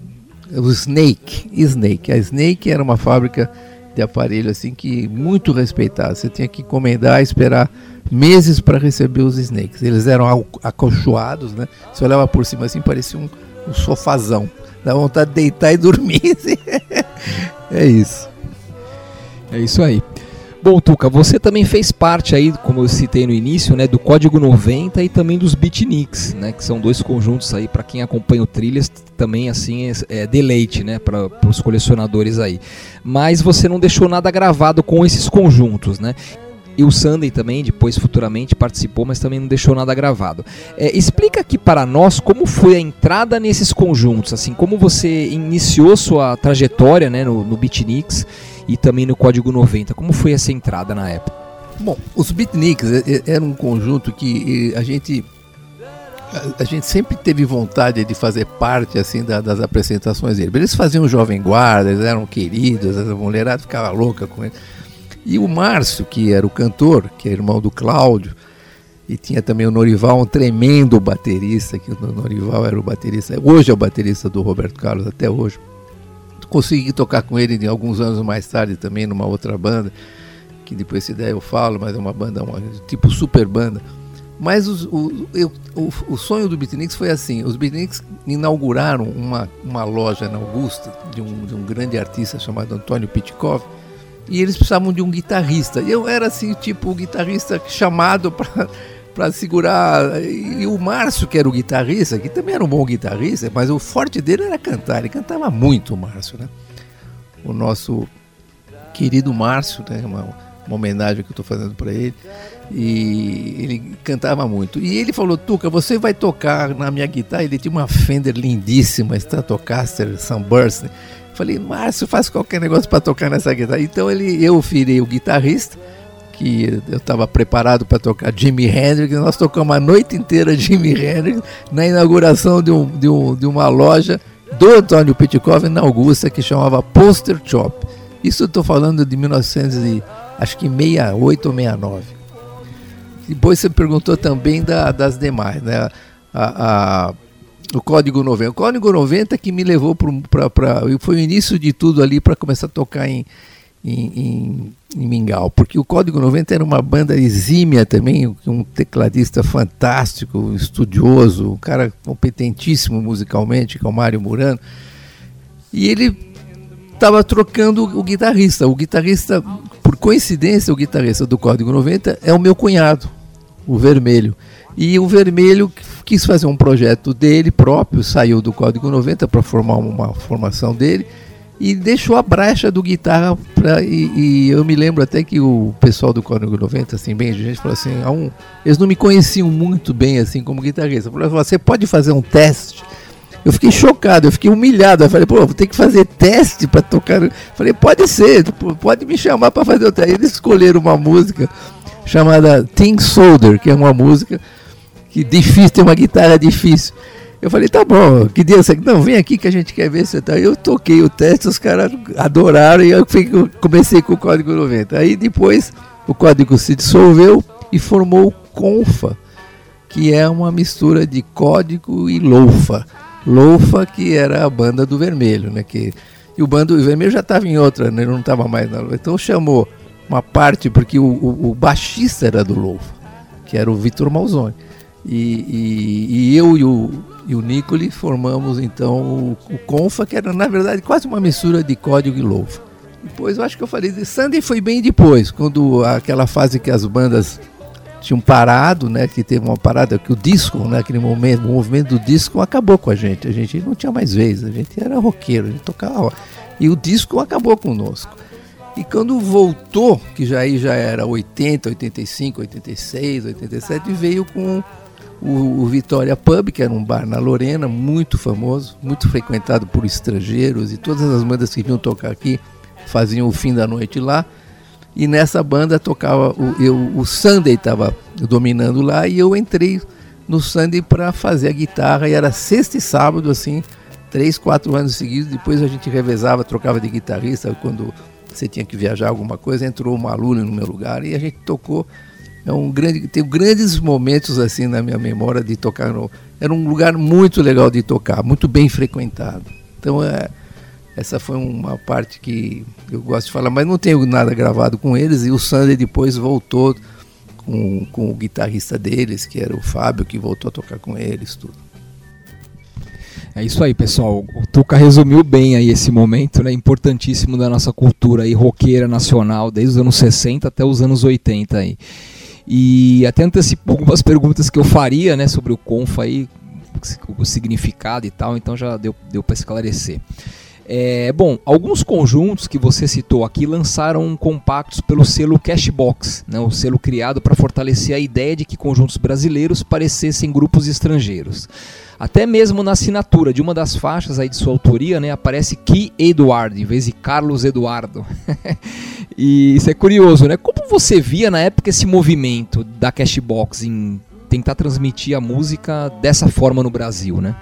o Snake, Snake. A Snake era uma fábrica de aparelho assim que muito respeitada. Você tinha que encomendar, esperar meses para receber os Snakes. Eles eram acolchoados, né? Você olhava por cima assim, parecia um, um sofazão. Dá vontade de deitar e dormir. assim. *laughs* é isso. É isso aí. Bom, Tuca, você também fez parte aí, como eu citei no início, né, do Código 90 e também dos Beatniks, né, que são dois conjuntos aí para quem acompanha o Trilhas, também assim é, é deleite, né, para os colecionadores aí. Mas você não deixou nada gravado com esses conjuntos, né? E o Sunday também, depois futuramente participou, mas também não deixou nada gravado. É, explica aqui para nós como foi a entrada nesses conjuntos, assim, como você iniciou sua trajetória, né, no, no Beatniks e também no Código 90. Como foi essa entrada na época? Bom, os Beatniks é- é- era um conjunto que a gente a, gente sempre teve vontade de fazer parte assim da- das apresentações deles. Eles faziam Jovem Guarda, eles eram queridos, a mulherada ficava louca com eles. E o Márcio, que era o cantor, que é irmão do Cláudio, e tinha também o Norival, um tremendo baterista, que o Norival era o baterista, hoje é o baterista do Roberto Carlos, até hoje. Consegui tocar com ele alguns anos mais tarde também numa outra banda, que depois se der eu falo, mas é uma banda, uma, tipo super banda. Mas os- o, eu- o, o sonho do Beatniks foi assim: os Beatniks inauguraram uma, uma loja na Augusta de um, de um grande artista chamado Antônio Pitkov, e eles precisavam de um guitarrista. E eu era assim, tipo, o guitarrista chamado *laughs* para para segurar. E o Márcio, que era o guitarrista, que também era um bom guitarrista, mas o forte dele era cantar. Ele cantava muito, o Márcio, né? O nosso querido Márcio, né? Uma, uma homenagem que eu estou fazendo para ele. E ele cantava muito. E ele falou: Tuca, você vai tocar na minha guitarra. Ele tinha uma Fender lindíssima, Stratocaster Sunburst. Falei, Márcio, faz qualquer negócio para tocar nessa guitarra. Então ele, eu virei o guitarrista que eu estava preparado para tocar Jimi Hendrix, nós tocamos a noite inteira Jimi Hendrix na inauguração de, um, de, um, de uma loja do Antônio Petkov na Augusta que chamava Poster Shop. Isso estou falando de 1900 e, acho que 68 ou 69. Depois você perguntou também da, das demais, né? A, a, o Código 90. O Código 90 que me levou para. Foi o início de tudo ali para começar a tocar em, em, em, em, Mingau, porque o Código 90 era uma banda exímia também, um tecladista fantástico, estudioso, um cara competentíssimo musicalmente, que é o Mário Murano, e ele estava trocando o guitarrista. O guitarrista, por coincidência, o guitarrista do Código 90 é o meu cunhado, o Vermelho. E o Vermelho quis fazer um projeto dele próprio, saiu do Código 90 para formar uma formação dele e deixou a brecha do guitarra pra, e, e, eu me lembro até que o pessoal do Código 90, assim, bem, a gente falou assim, um, eles não me conheciam muito bem assim como guitarrista. Falou, você pode fazer um teste? Eu fiquei chocado, eu fiquei humilhado. Eu falei, pô, vou ter que fazer teste para tocar. Eu falei, pode ser, pode me chamar para fazer o teste. Eles escolheram uma música chamada Think Solder, que é uma música que difícil, tem uma guitarra difícil. Eu falei, tá bom, que dia você. Não, vem aqui que a gente quer ver se tá. Eu toquei o teste, os caras adoraram e eu comecei com o código 90. Aí depois o código se dissolveu e formou o Confa, que é uma mistura de código e loufa. Loufa, que era a banda do Vermelho, né? Que, e o bando do Vermelho já estava em outra, né? não estava mais na Loufa. Então chamou uma parte, porque o, o, o baixista era do Loufa, que era o Vitor Malzone. E, e, e, eu e o, e o formamos então o, o, Confa, que era na verdade quase uma mistura de código e louva. Depois eu acho que eu falei, Sandy foi bem depois, quando aquela fase que as bandas tinham parado, né, que teve uma parada, que o disco, né, momento, o movimento do disco acabou com a gente. A gente não tinha mais vez, a gente era roqueiro, a gente tocava. E o disco acabou conosco. E quando voltou, que já aí já era 80, 85, 86, 87, veio com o, o Vitória Pub, que era um bar na Lorena, muito famoso, muito frequentado por estrangeiros e todas as bandas que vinham tocar aqui faziam o fim da noite lá. E nessa banda tocava, o, eu, o Sunday estava dominando lá e eu entrei no Sunday para fazer a guitarra e era sexta e sábado, assim, três, quatro anos seguidos. Depois a gente revezava, trocava de guitarrista quando você tinha que viajar alguma coisa. Entrou o Malulho no meu lugar e a gente tocou é um grande, tenho grandes momentos assim na minha memória de tocar no, era um lugar muito legal de tocar, muito bem frequentado. Então é, essa foi uma parte que eu gosto de falar, mas não tenho nada gravado com eles e o Sander depois voltou com, com o guitarrista deles, que era o Fábio, que voltou a tocar com eles, tudo. É isso aí, pessoal. O Tuca resumiu bem aí esse momento, né, importantíssimo da nossa cultura aí roqueira nacional, desde os anos 60 até os anos 80 aí. E até antecipou algumas perguntas que eu faria né, sobre o Confa aí, o significado e tal, então já deu, deu para esclarecer. É, bom, alguns conjuntos que você citou aqui lançaram compactos pelo selo Cashbox, né, o selo criado para fortalecer a ideia de que conjuntos brasileiros parecessem grupos estrangeiros. Até mesmo na assinatura de uma das faixas aí de sua autoria, né, aparece Ki Eduardo em vez de Carlos Eduardo. *laughs* e isso é curioso, né? Como você via na época esse movimento da Cashbox em tentar transmitir a música dessa forma no Brasil, né?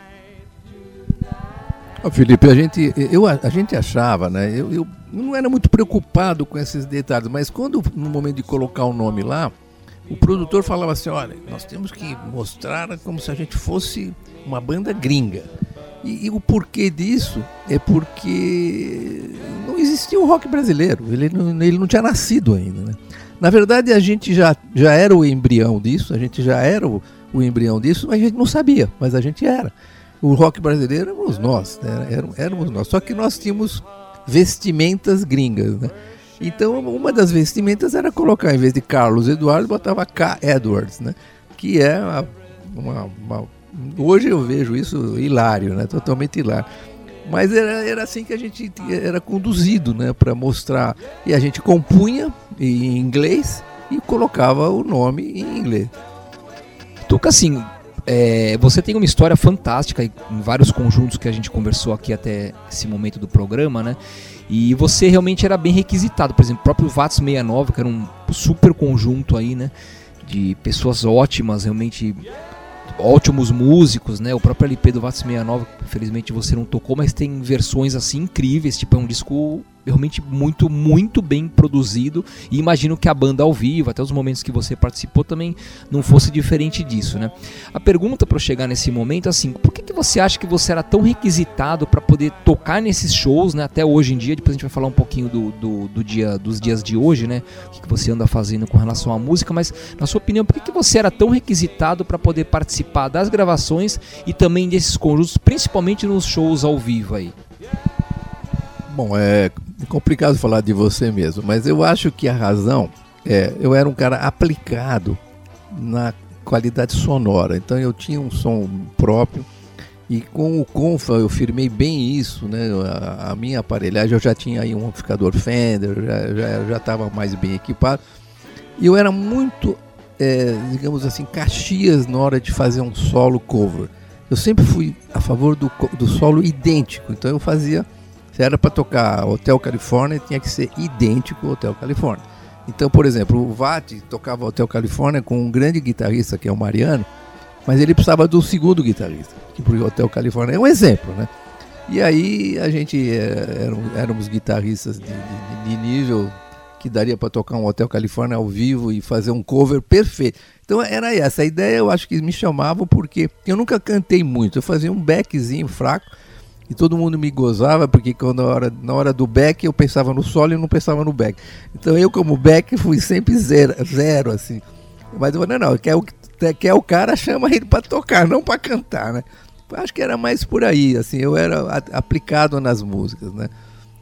Oh, Felipe, a gente, eu, a gente achava, né? Eu, eu não era muito preocupado com esses detalhes, mas quando no momento de colocar o nome lá, o produtor falava assim: olha, nós temos que mostrar como se a gente fosse uma banda gringa. E, e, o porquê disso é porque não existia o rock brasileiro, ele não, ele não tinha nascido ainda. Né? Na verdade, a gente já, já era o embrião disso, a gente já era o, o embrião disso, mas a gente não sabia, mas a gente era. O rock brasileiro éramos nós, né? éramos, nós. Só que nós tínhamos vestimentas gringas. Né? Então, uma das vestimentas era colocar, em vez de Carlos Eduardo, botava K. Edwards, né? Que é uma, uma- uma- Hoje eu vejo isso hilário, né? Totalmente hilário. Mas era, era assim que a gente era conduzido, né? Para mostrar. E a gente compunha em inglês e colocava o nome em inglês. Tuca, assim, é, você tem uma história fantástica em vários conjuntos que a gente conversou aqui até esse momento do programa, né? E você realmente era bem requisitado. Por exemplo, o próprio VATS 69, que era um super conjunto aí, né? De pessoas ótimas, realmente ótimos músicos, né? O próprio LP do VATS 69, infelizmente você não tocou, mas tem versões assim incríveis, tipo é um disco realmente muito, muito bem produzido e imagino que a banda ao vivo, até os momentos que você participou também não fosse diferente disso, né? A pergunta para chegar nesse momento é assim, por que, que você acha que você era tão requisitado para poder tocar nesses shows, né? Até hoje em dia, depois a gente vai falar um pouquinho do, do, do dia, dos dias de hoje, né? O que, que você anda fazendo com relação à música, mas na sua opinião, por que, que você era tão requisitado para poder participar das gravações e também desses conjuntos, principalmente nos shows ao vivo aí? Bom, é complicado falar de você mesmo, mas eu acho que a razão é, eu era um cara aplicado na qualidade sonora, então eu tinha um som próprio e com o Confa eu firmei bem isso, né? A, a minha aparelhagem eu já tinha aí um amplificador Fender, já estava mais bem equipado e eu era muito, é, digamos assim, caxias na hora de fazer um solo cover. Eu sempre fui a favor do, do solo idêntico, então eu fazia se era para tocar Hotel California, tinha que ser idêntico ao Hotel California. Então, por exemplo, o Vati tocava Hotel California com um grande guitarrista que é o Mariano, mas ele precisava do segundo guitarrista, que pro Hotel California é um exemplo, né? E aí a gente eh, eram- éramos guitarristas de, de- de nível que daria para tocar um Hotel California ao vivo e fazer um cover perfeito. Então era essa a ideia, eu acho que me chamavam porque eu nunca cantei muito, eu fazia um backzinho fraco e todo mundo me gozava, porque quando na hora, na hora do back eu pensava no solo e não pensava no back. Então eu, como back, fui sempre zero, zero assim. Mas eu falei, não, não, quer o, quer o cara, chama ele para tocar, não para cantar, né? Acho que era mais por aí, assim, eu era aplicado nas músicas, né?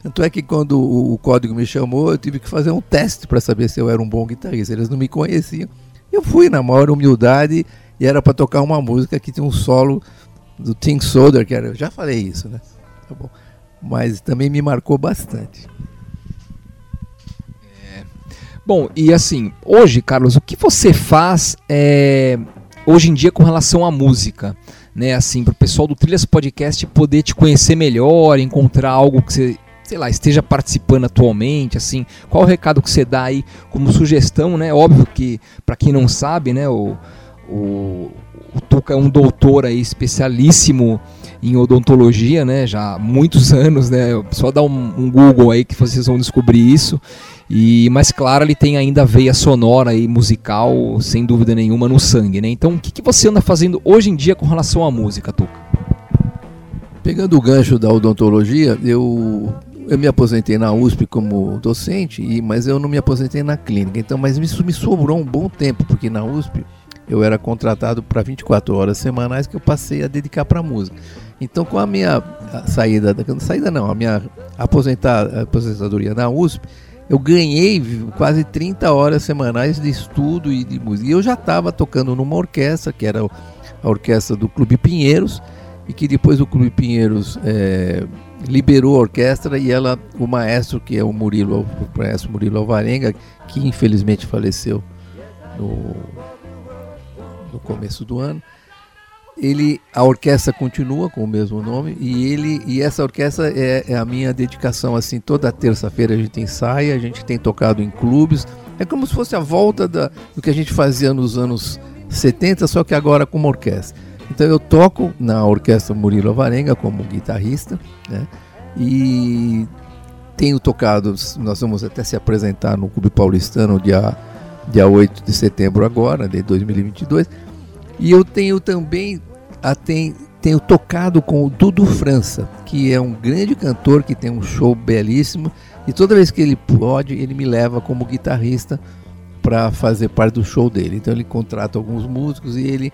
Tanto é que quando o, o código me chamou, eu tive que fazer um teste para saber se eu era um bom guitarrista. Eles não me conheciam. Eu fui na maior humildade e era para tocar uma música que tinha um solo do Tim Soder, que era, eu já falei isso, né? Tá bom. Mas também me marcou bastante. Bom, e assim, hoje, Carlos, o que você faz é, hoje em dia com relação à música? Né, assim, para o pessoal do Trilhas Podcast poder te conhecer melhor, encontrar algo que você, sei lá, esteja participando atualmente, assim, qual o recado que você dá aí como sugestão, né? Óbvio que, para quem não sabe, né, o, o, o Tuca é um doutor aí especialíssimo em odontologia, né? Já há muitos *laughs* anos, né? Só dá um, um Google aí que vocês vão descobrir isso. E, mas claro, ele tem ainda veia sonora e musical, sem dúvida nenhuma, no sangue, né? Então, o que, que você anda fazendo hoje em dia com relação à música, Tuca? Pegando o gancho da odontologia, eu, eu me aposentei na USP como docente, e, mas eu não me aposentei na clínica. Então, mas isso me sobrou um bom tempo, porque na USP eu era contratado para 24 horas semanais que eu passei a dedicar para música. Então, com a minha saída, da- saída não, a minha aposentar, aposentadoria na USP, eu ganhei quase 30 horas semanais de estudo e de música. E eu já estava tocando numa orquestra, que era a orquestra do Clube Pinheiros, e que depois o Clube Pinheiros eh, liberou a orquestra e ela, o maestro, que é o Murilo, o maestro Murilo Alvarenga, que infelizmente faleceu no, no começo do ano, ele a orquestra continua com o mesmo nome e ele e essa orquestra é, é a minha dedicação assim toda terça-feira a gente ensaia a gente tem tocado em clubes. É como se fosse a volta da, do que a gente fazia nos anos 70 só que agora com uma orquestra. Então eu toco na orquestra Murilo Alvarenga como guitarrista né? e tenho tocado nós vamos até se apresentar no Clube Paulistano dia dia 8 de setembro agora de 2022 e eu tenho também a, tem, tenho tocado com o Dudu França, que é um grande cantor que tem um show belíssimo. E toda vez que ele pode, ele me leva como guitarrista para fazer parte do show dele. Então ele contrata alguns músicos e ele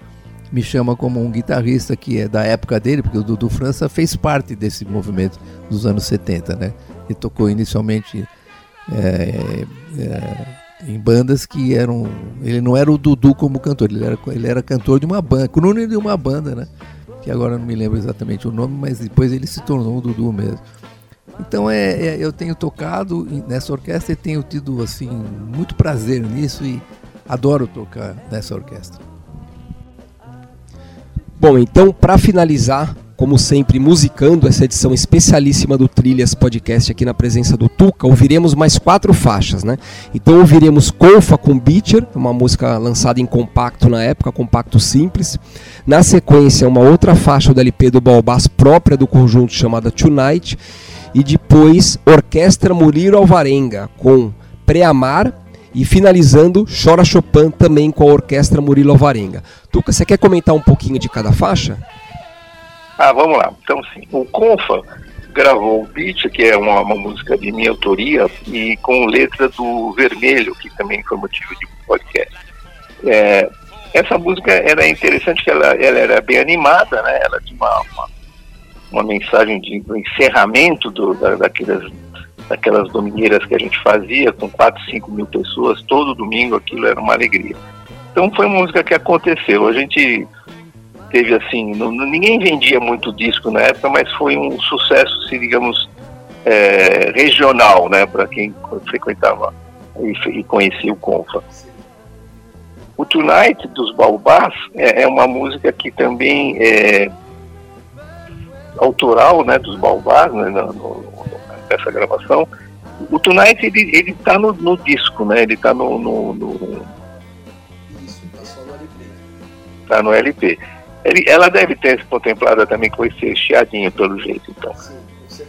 me chama como um guitarrista que é da época dele, porque o Dudu França fez parte desse movimento dos anos 70, né? Ele tocou inicialmente é, é, em bandas que eram. Ele não era o Dudu como cantor, ele era, ele era cantor de uma banda, crooner de uma banda, né? Que agora não me lembro exatamente o nome, mas depois ele se tornou o Dudu mesmo. Então é, é, eu tenho tocado nessa orquestra e tenho tido assim muito prazer nisso e adoro tocar nessa orquestra. Bom, então para finalizar, como sempre, musicando essa edição especialíssima do Trilhas Podcast aqui na presença do Tuca, ouviremos mais quatro faixas, né? Então ouviremos Confa com Beecher, uma música lançada em compacto na época, compacto simples. Na sequência, uma outra faixa do LP do Balbás própria do conjunto chamada Tonight e depois Orquestra Murilo Alvarenga com Preamar e finalizando Chora Chopin também com a Orquestra Murilo Alvarenga. Tuca, você quer comentar um pouquinho de cada faixa? Ah, vamos lá. Então, sim, o Confa gravou o Beat, que é uma, uma música de minha autoria, e com letra do Vermelho, que também foi motivo de podcast. É, essa música era interessante, que ela, ela era bem animada, né? Ela tinha uma, uma, uma mensagem de encerramento do, da, daquelas, daquelas domingueiras que a gente fazia, com 4, 5 mil pessoas, todo domingo aquilo era uma alegria. Então foi uma música que aconteceu. A gente teve assim, não, ninguém vendia muito disco na época, mas foi um sucesso, se digamos, é, regional, né, para quem frequentava e, e, conhecia o Confa. O Tonight dos Baobás é, é uma música que também é autoral, né, dos Baobás, né, no, no, nessa gravação. O Tonight ele ele está no, no, disco, né, ele está no, no, no tá no LP. Ele, ela deve ter se contemplada também com esse chiadinho, pelo jeito, então.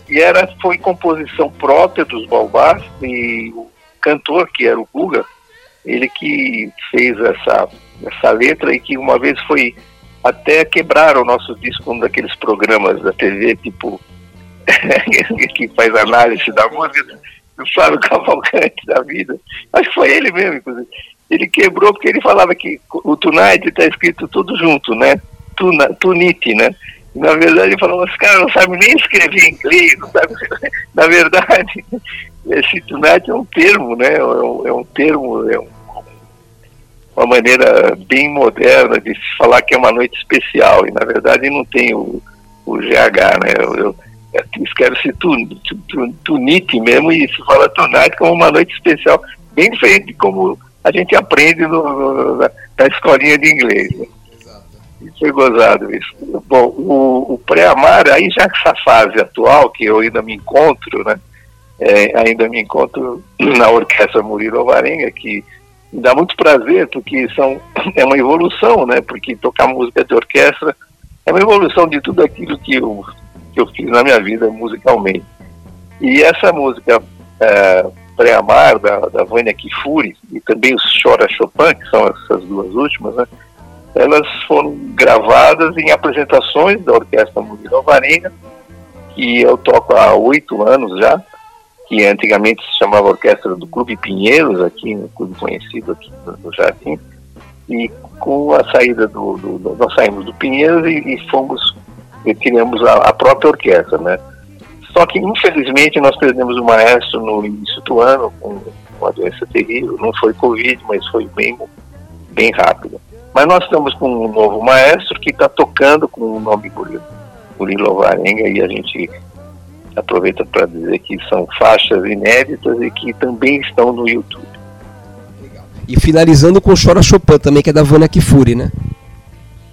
E era, foi composição própria dos Balbás e o cantor, que era o Guga, ele que fez essa, essa letra e que uma vez foi até quebrar o nosso disco, um daqueles programas da TV, tipo, *laughs* que faz análise da música, do Flávio Cavalcante da vida. Acho que foi ele mesmo, inclusive. Ele quebrou porque ele falava que o Tonight está escrito tudo junto, né? Tunite, né? E, na verdade, ele falou, os caras não sabem nem escrever inglês, não sabe. *laughs* Na verdade, esse tonight é um termo, né? É um, é um termo, é um, uma maneira bem moderna de se falar que é uma noite especial. E, na verdade, não tem o, o GH, né? Eu, eu, escreve-se tunite mesmo e se fala tonight como uma noite especial, bem diferente de como a gente aprende no, no, na, na escolinha de inglês. Né? foi gozado isso. Bom, o, o pré-amar, aí já que essa fase atual, que eu ainda me encontro, né? É, ainda me encontro *clears throat* na Orquestra Murilo Alvarenga, que me dá muito prazer, porque são, *clears throat* é uma evolução, né? Porque tocar música de orquestra é uma evolução de tudo aquilo que eu, que eu fiz na minha vida musicalmente. E essa música é, Pré-Amar, da, da Vânia Kifuri, e também os Chora Chopin, que são essas duas últimas, né? elas foram gravadas em apresentações da Orquestra Murilo Alvarenga, que eu toco há oito anos já, que antigamente se chamava Orquestra do Clube Pinheiros, aqui, um clube conhecido aqui no Jardim, e com a saída do, do, do nós saímos do Pinheiros e, e fomos, e a, a, própria orquestra, né? Só que, infelizmente, nós perdemos o maestro no início do ano, com uma doença terrível, não foi Covid, mas foi bem, bem rápido. Mas nós estamos com um novo maestro que está tocando com o nome Murilo, Varenga e a gente aproveita para dizer que são faixas inéditas e que também estão no YouTube. E finalizando com Chora Chopin também, que é da Vânia Kifuri, né?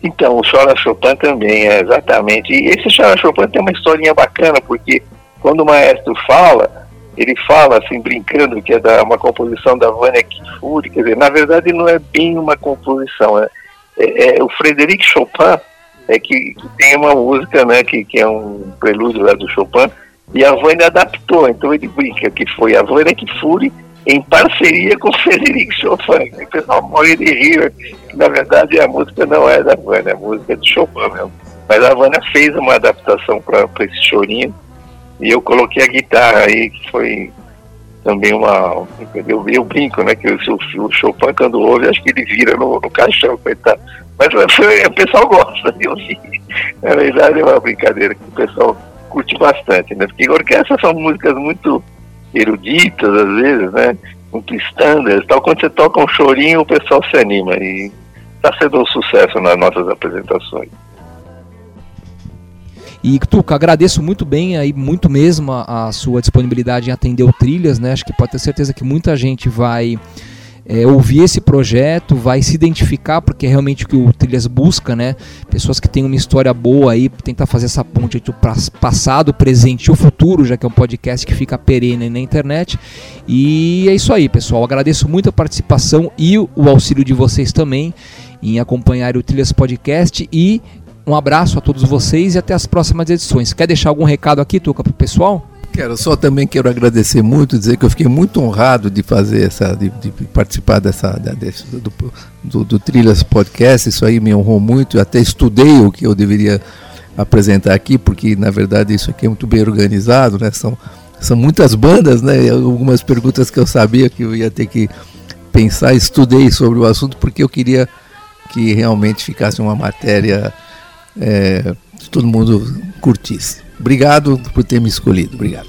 Então, o Chora Chopin também, é, exatamente. E esse Chora Chopin tem uma historinha bacana, porque quando o maestro fala, ele fala assim, brincando, que é da, uma composição da Vânia Kifuri, quer dizer, na verdade não é bem uma composição, é, é, é o Frederic Chopin é que, que, tem uma música, né, que, que é um prelúdio lá do Chopin, e a Vânia adaptou, então ele brinca que foi a Vânia Kifuri em parceria com o Frederic Chopin, o pessoal morre de rir, na verdade a música não é da Vânia, a música é do Chopin mesmo. Mas a Vânia fez uma adaptação para esse chorinho, e eu coloquei a guitarra aí, que foi também uma. Eu, eu brinco, né? Que o, o Chopin, quando ouve, acho que ele vira no, no caixão, coitado. Mas foi, o pessoal gosta de ouvir. *laughs* Na verdade, é uma brincadeira que o pessoal curte bastante, né? Porque orquestra são músicas muito eruditas, às vezes, né? Standards, tal. Quando você toca um chorinho, o pessoal se anima e está sendo um sucesso nas nossas apresentações. E Tuca, agradeço muito bem aí, muito mesmo a, a sua disponibilidade em atender o Trilhas, né? Acho que pode ter certeza que muita gente vai é, ouvir esse projeto, vai se identificar, porque é realmente o que o Trilhas busca, né? Pessoas que têm uma história boa aí, tentar fazer essa ponte entre o passado, o presente e o futuro, já que é um podcast que fica perene na internet. E é isso aí, pessoal. Agradeço muito a participação e o o auxílio de vocês também em acompanhar o Trilhas Podcast e um abraço a todos vocês e até as próximas edições. Quer deixar algum recado aqui, Tuca, pro pessoal? Quero só também quero agradecer muito, dizer que eu fiquei muito honrado de fazer essa, de, de participar dessa desse- do, do, do Trilhas Podcast. Isso aí me honrou muito. Eu até estudei o que eu deveria apresentar aqui, porque na verdade isso aqui é muito bem organizado, né? São, são muitas bandas, né? Algumas perguntas que eu sabia que eu ia ter que pensar, estudei sobre o assunto porque eu queria que realmente ficasse uma matéria é, que todo mundo curtisse. Obrigado por ter me escolhido. Obrigado.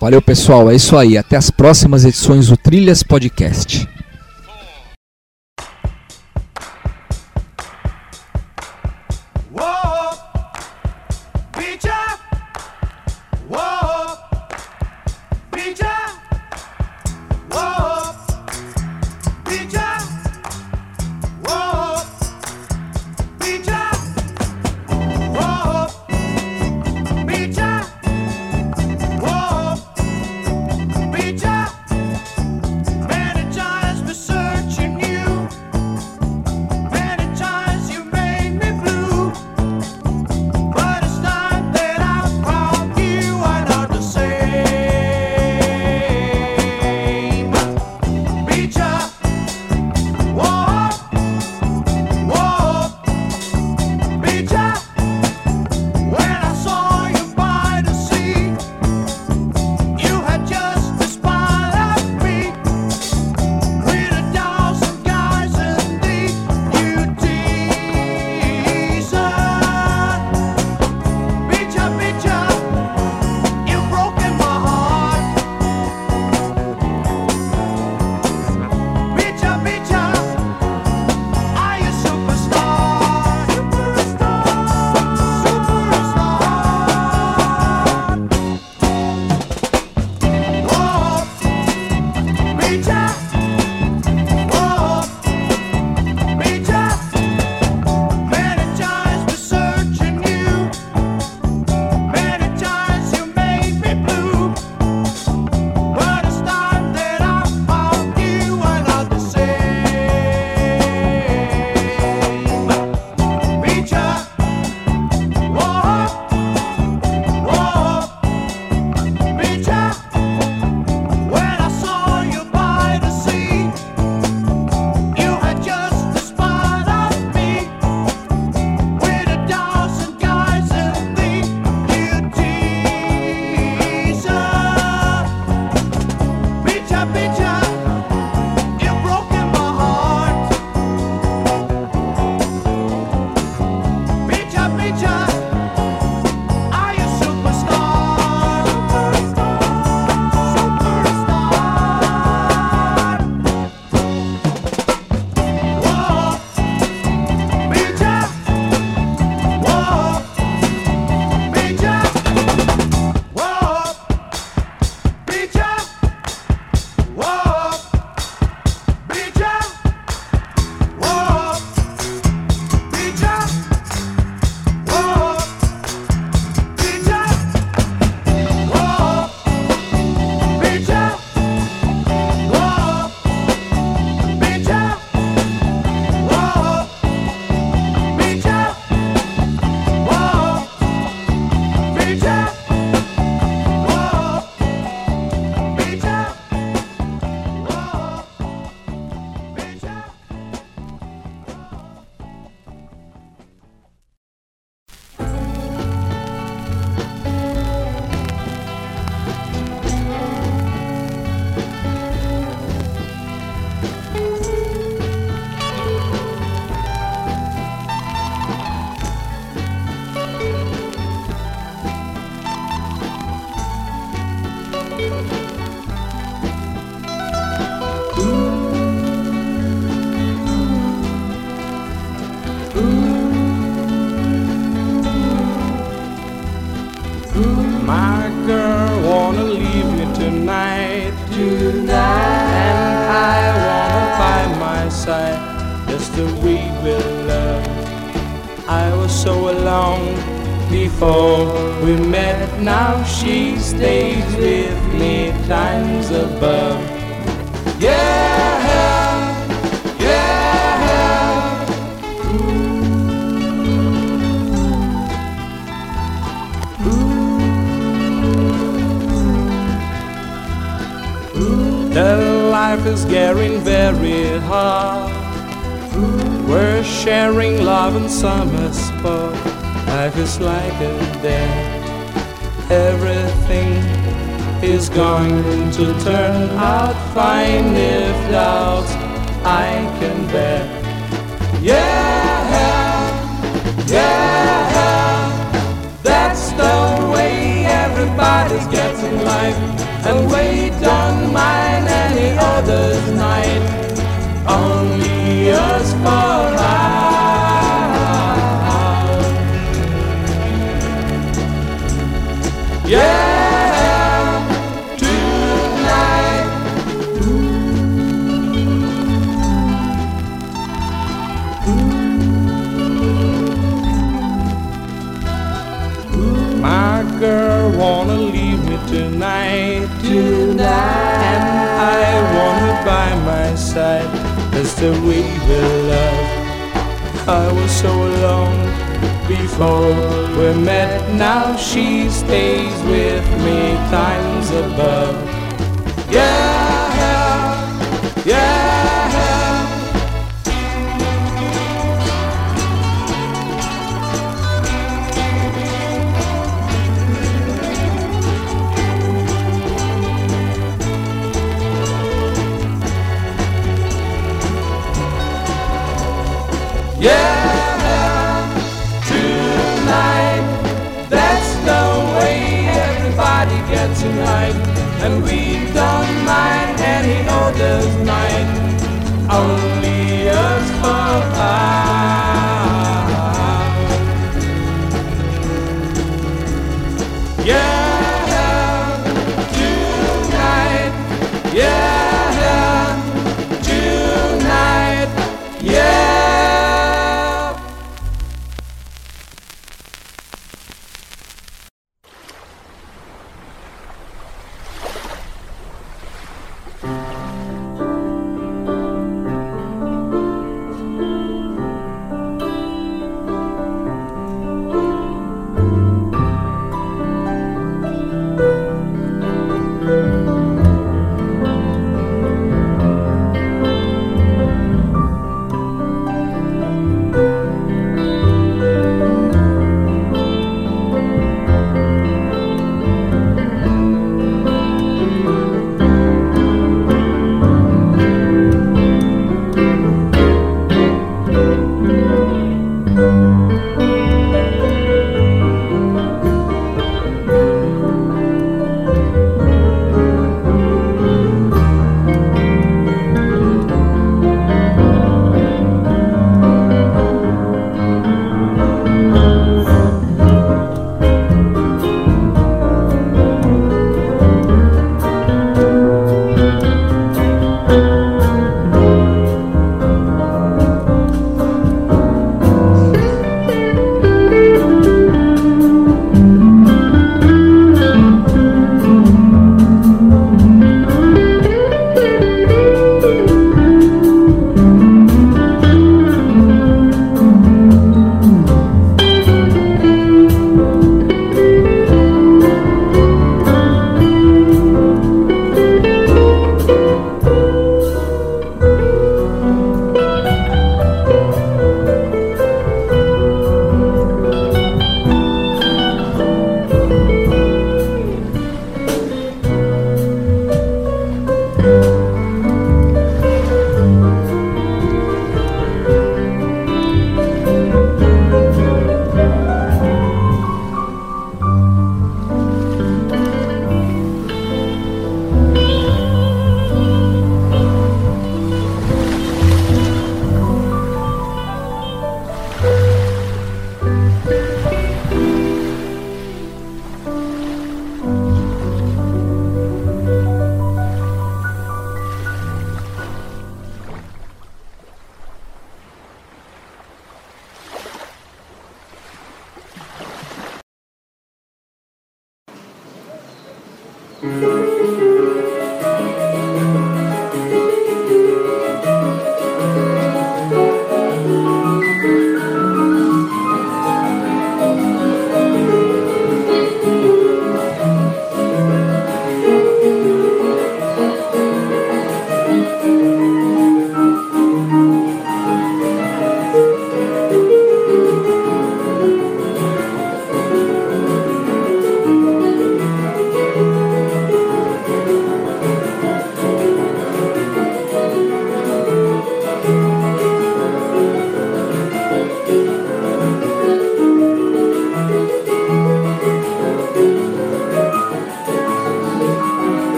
Valeu, pessoal. É isso aí. Até as próximas edições do Trilhas Podcast. we're met now. She stays with me, Times above. Yeah.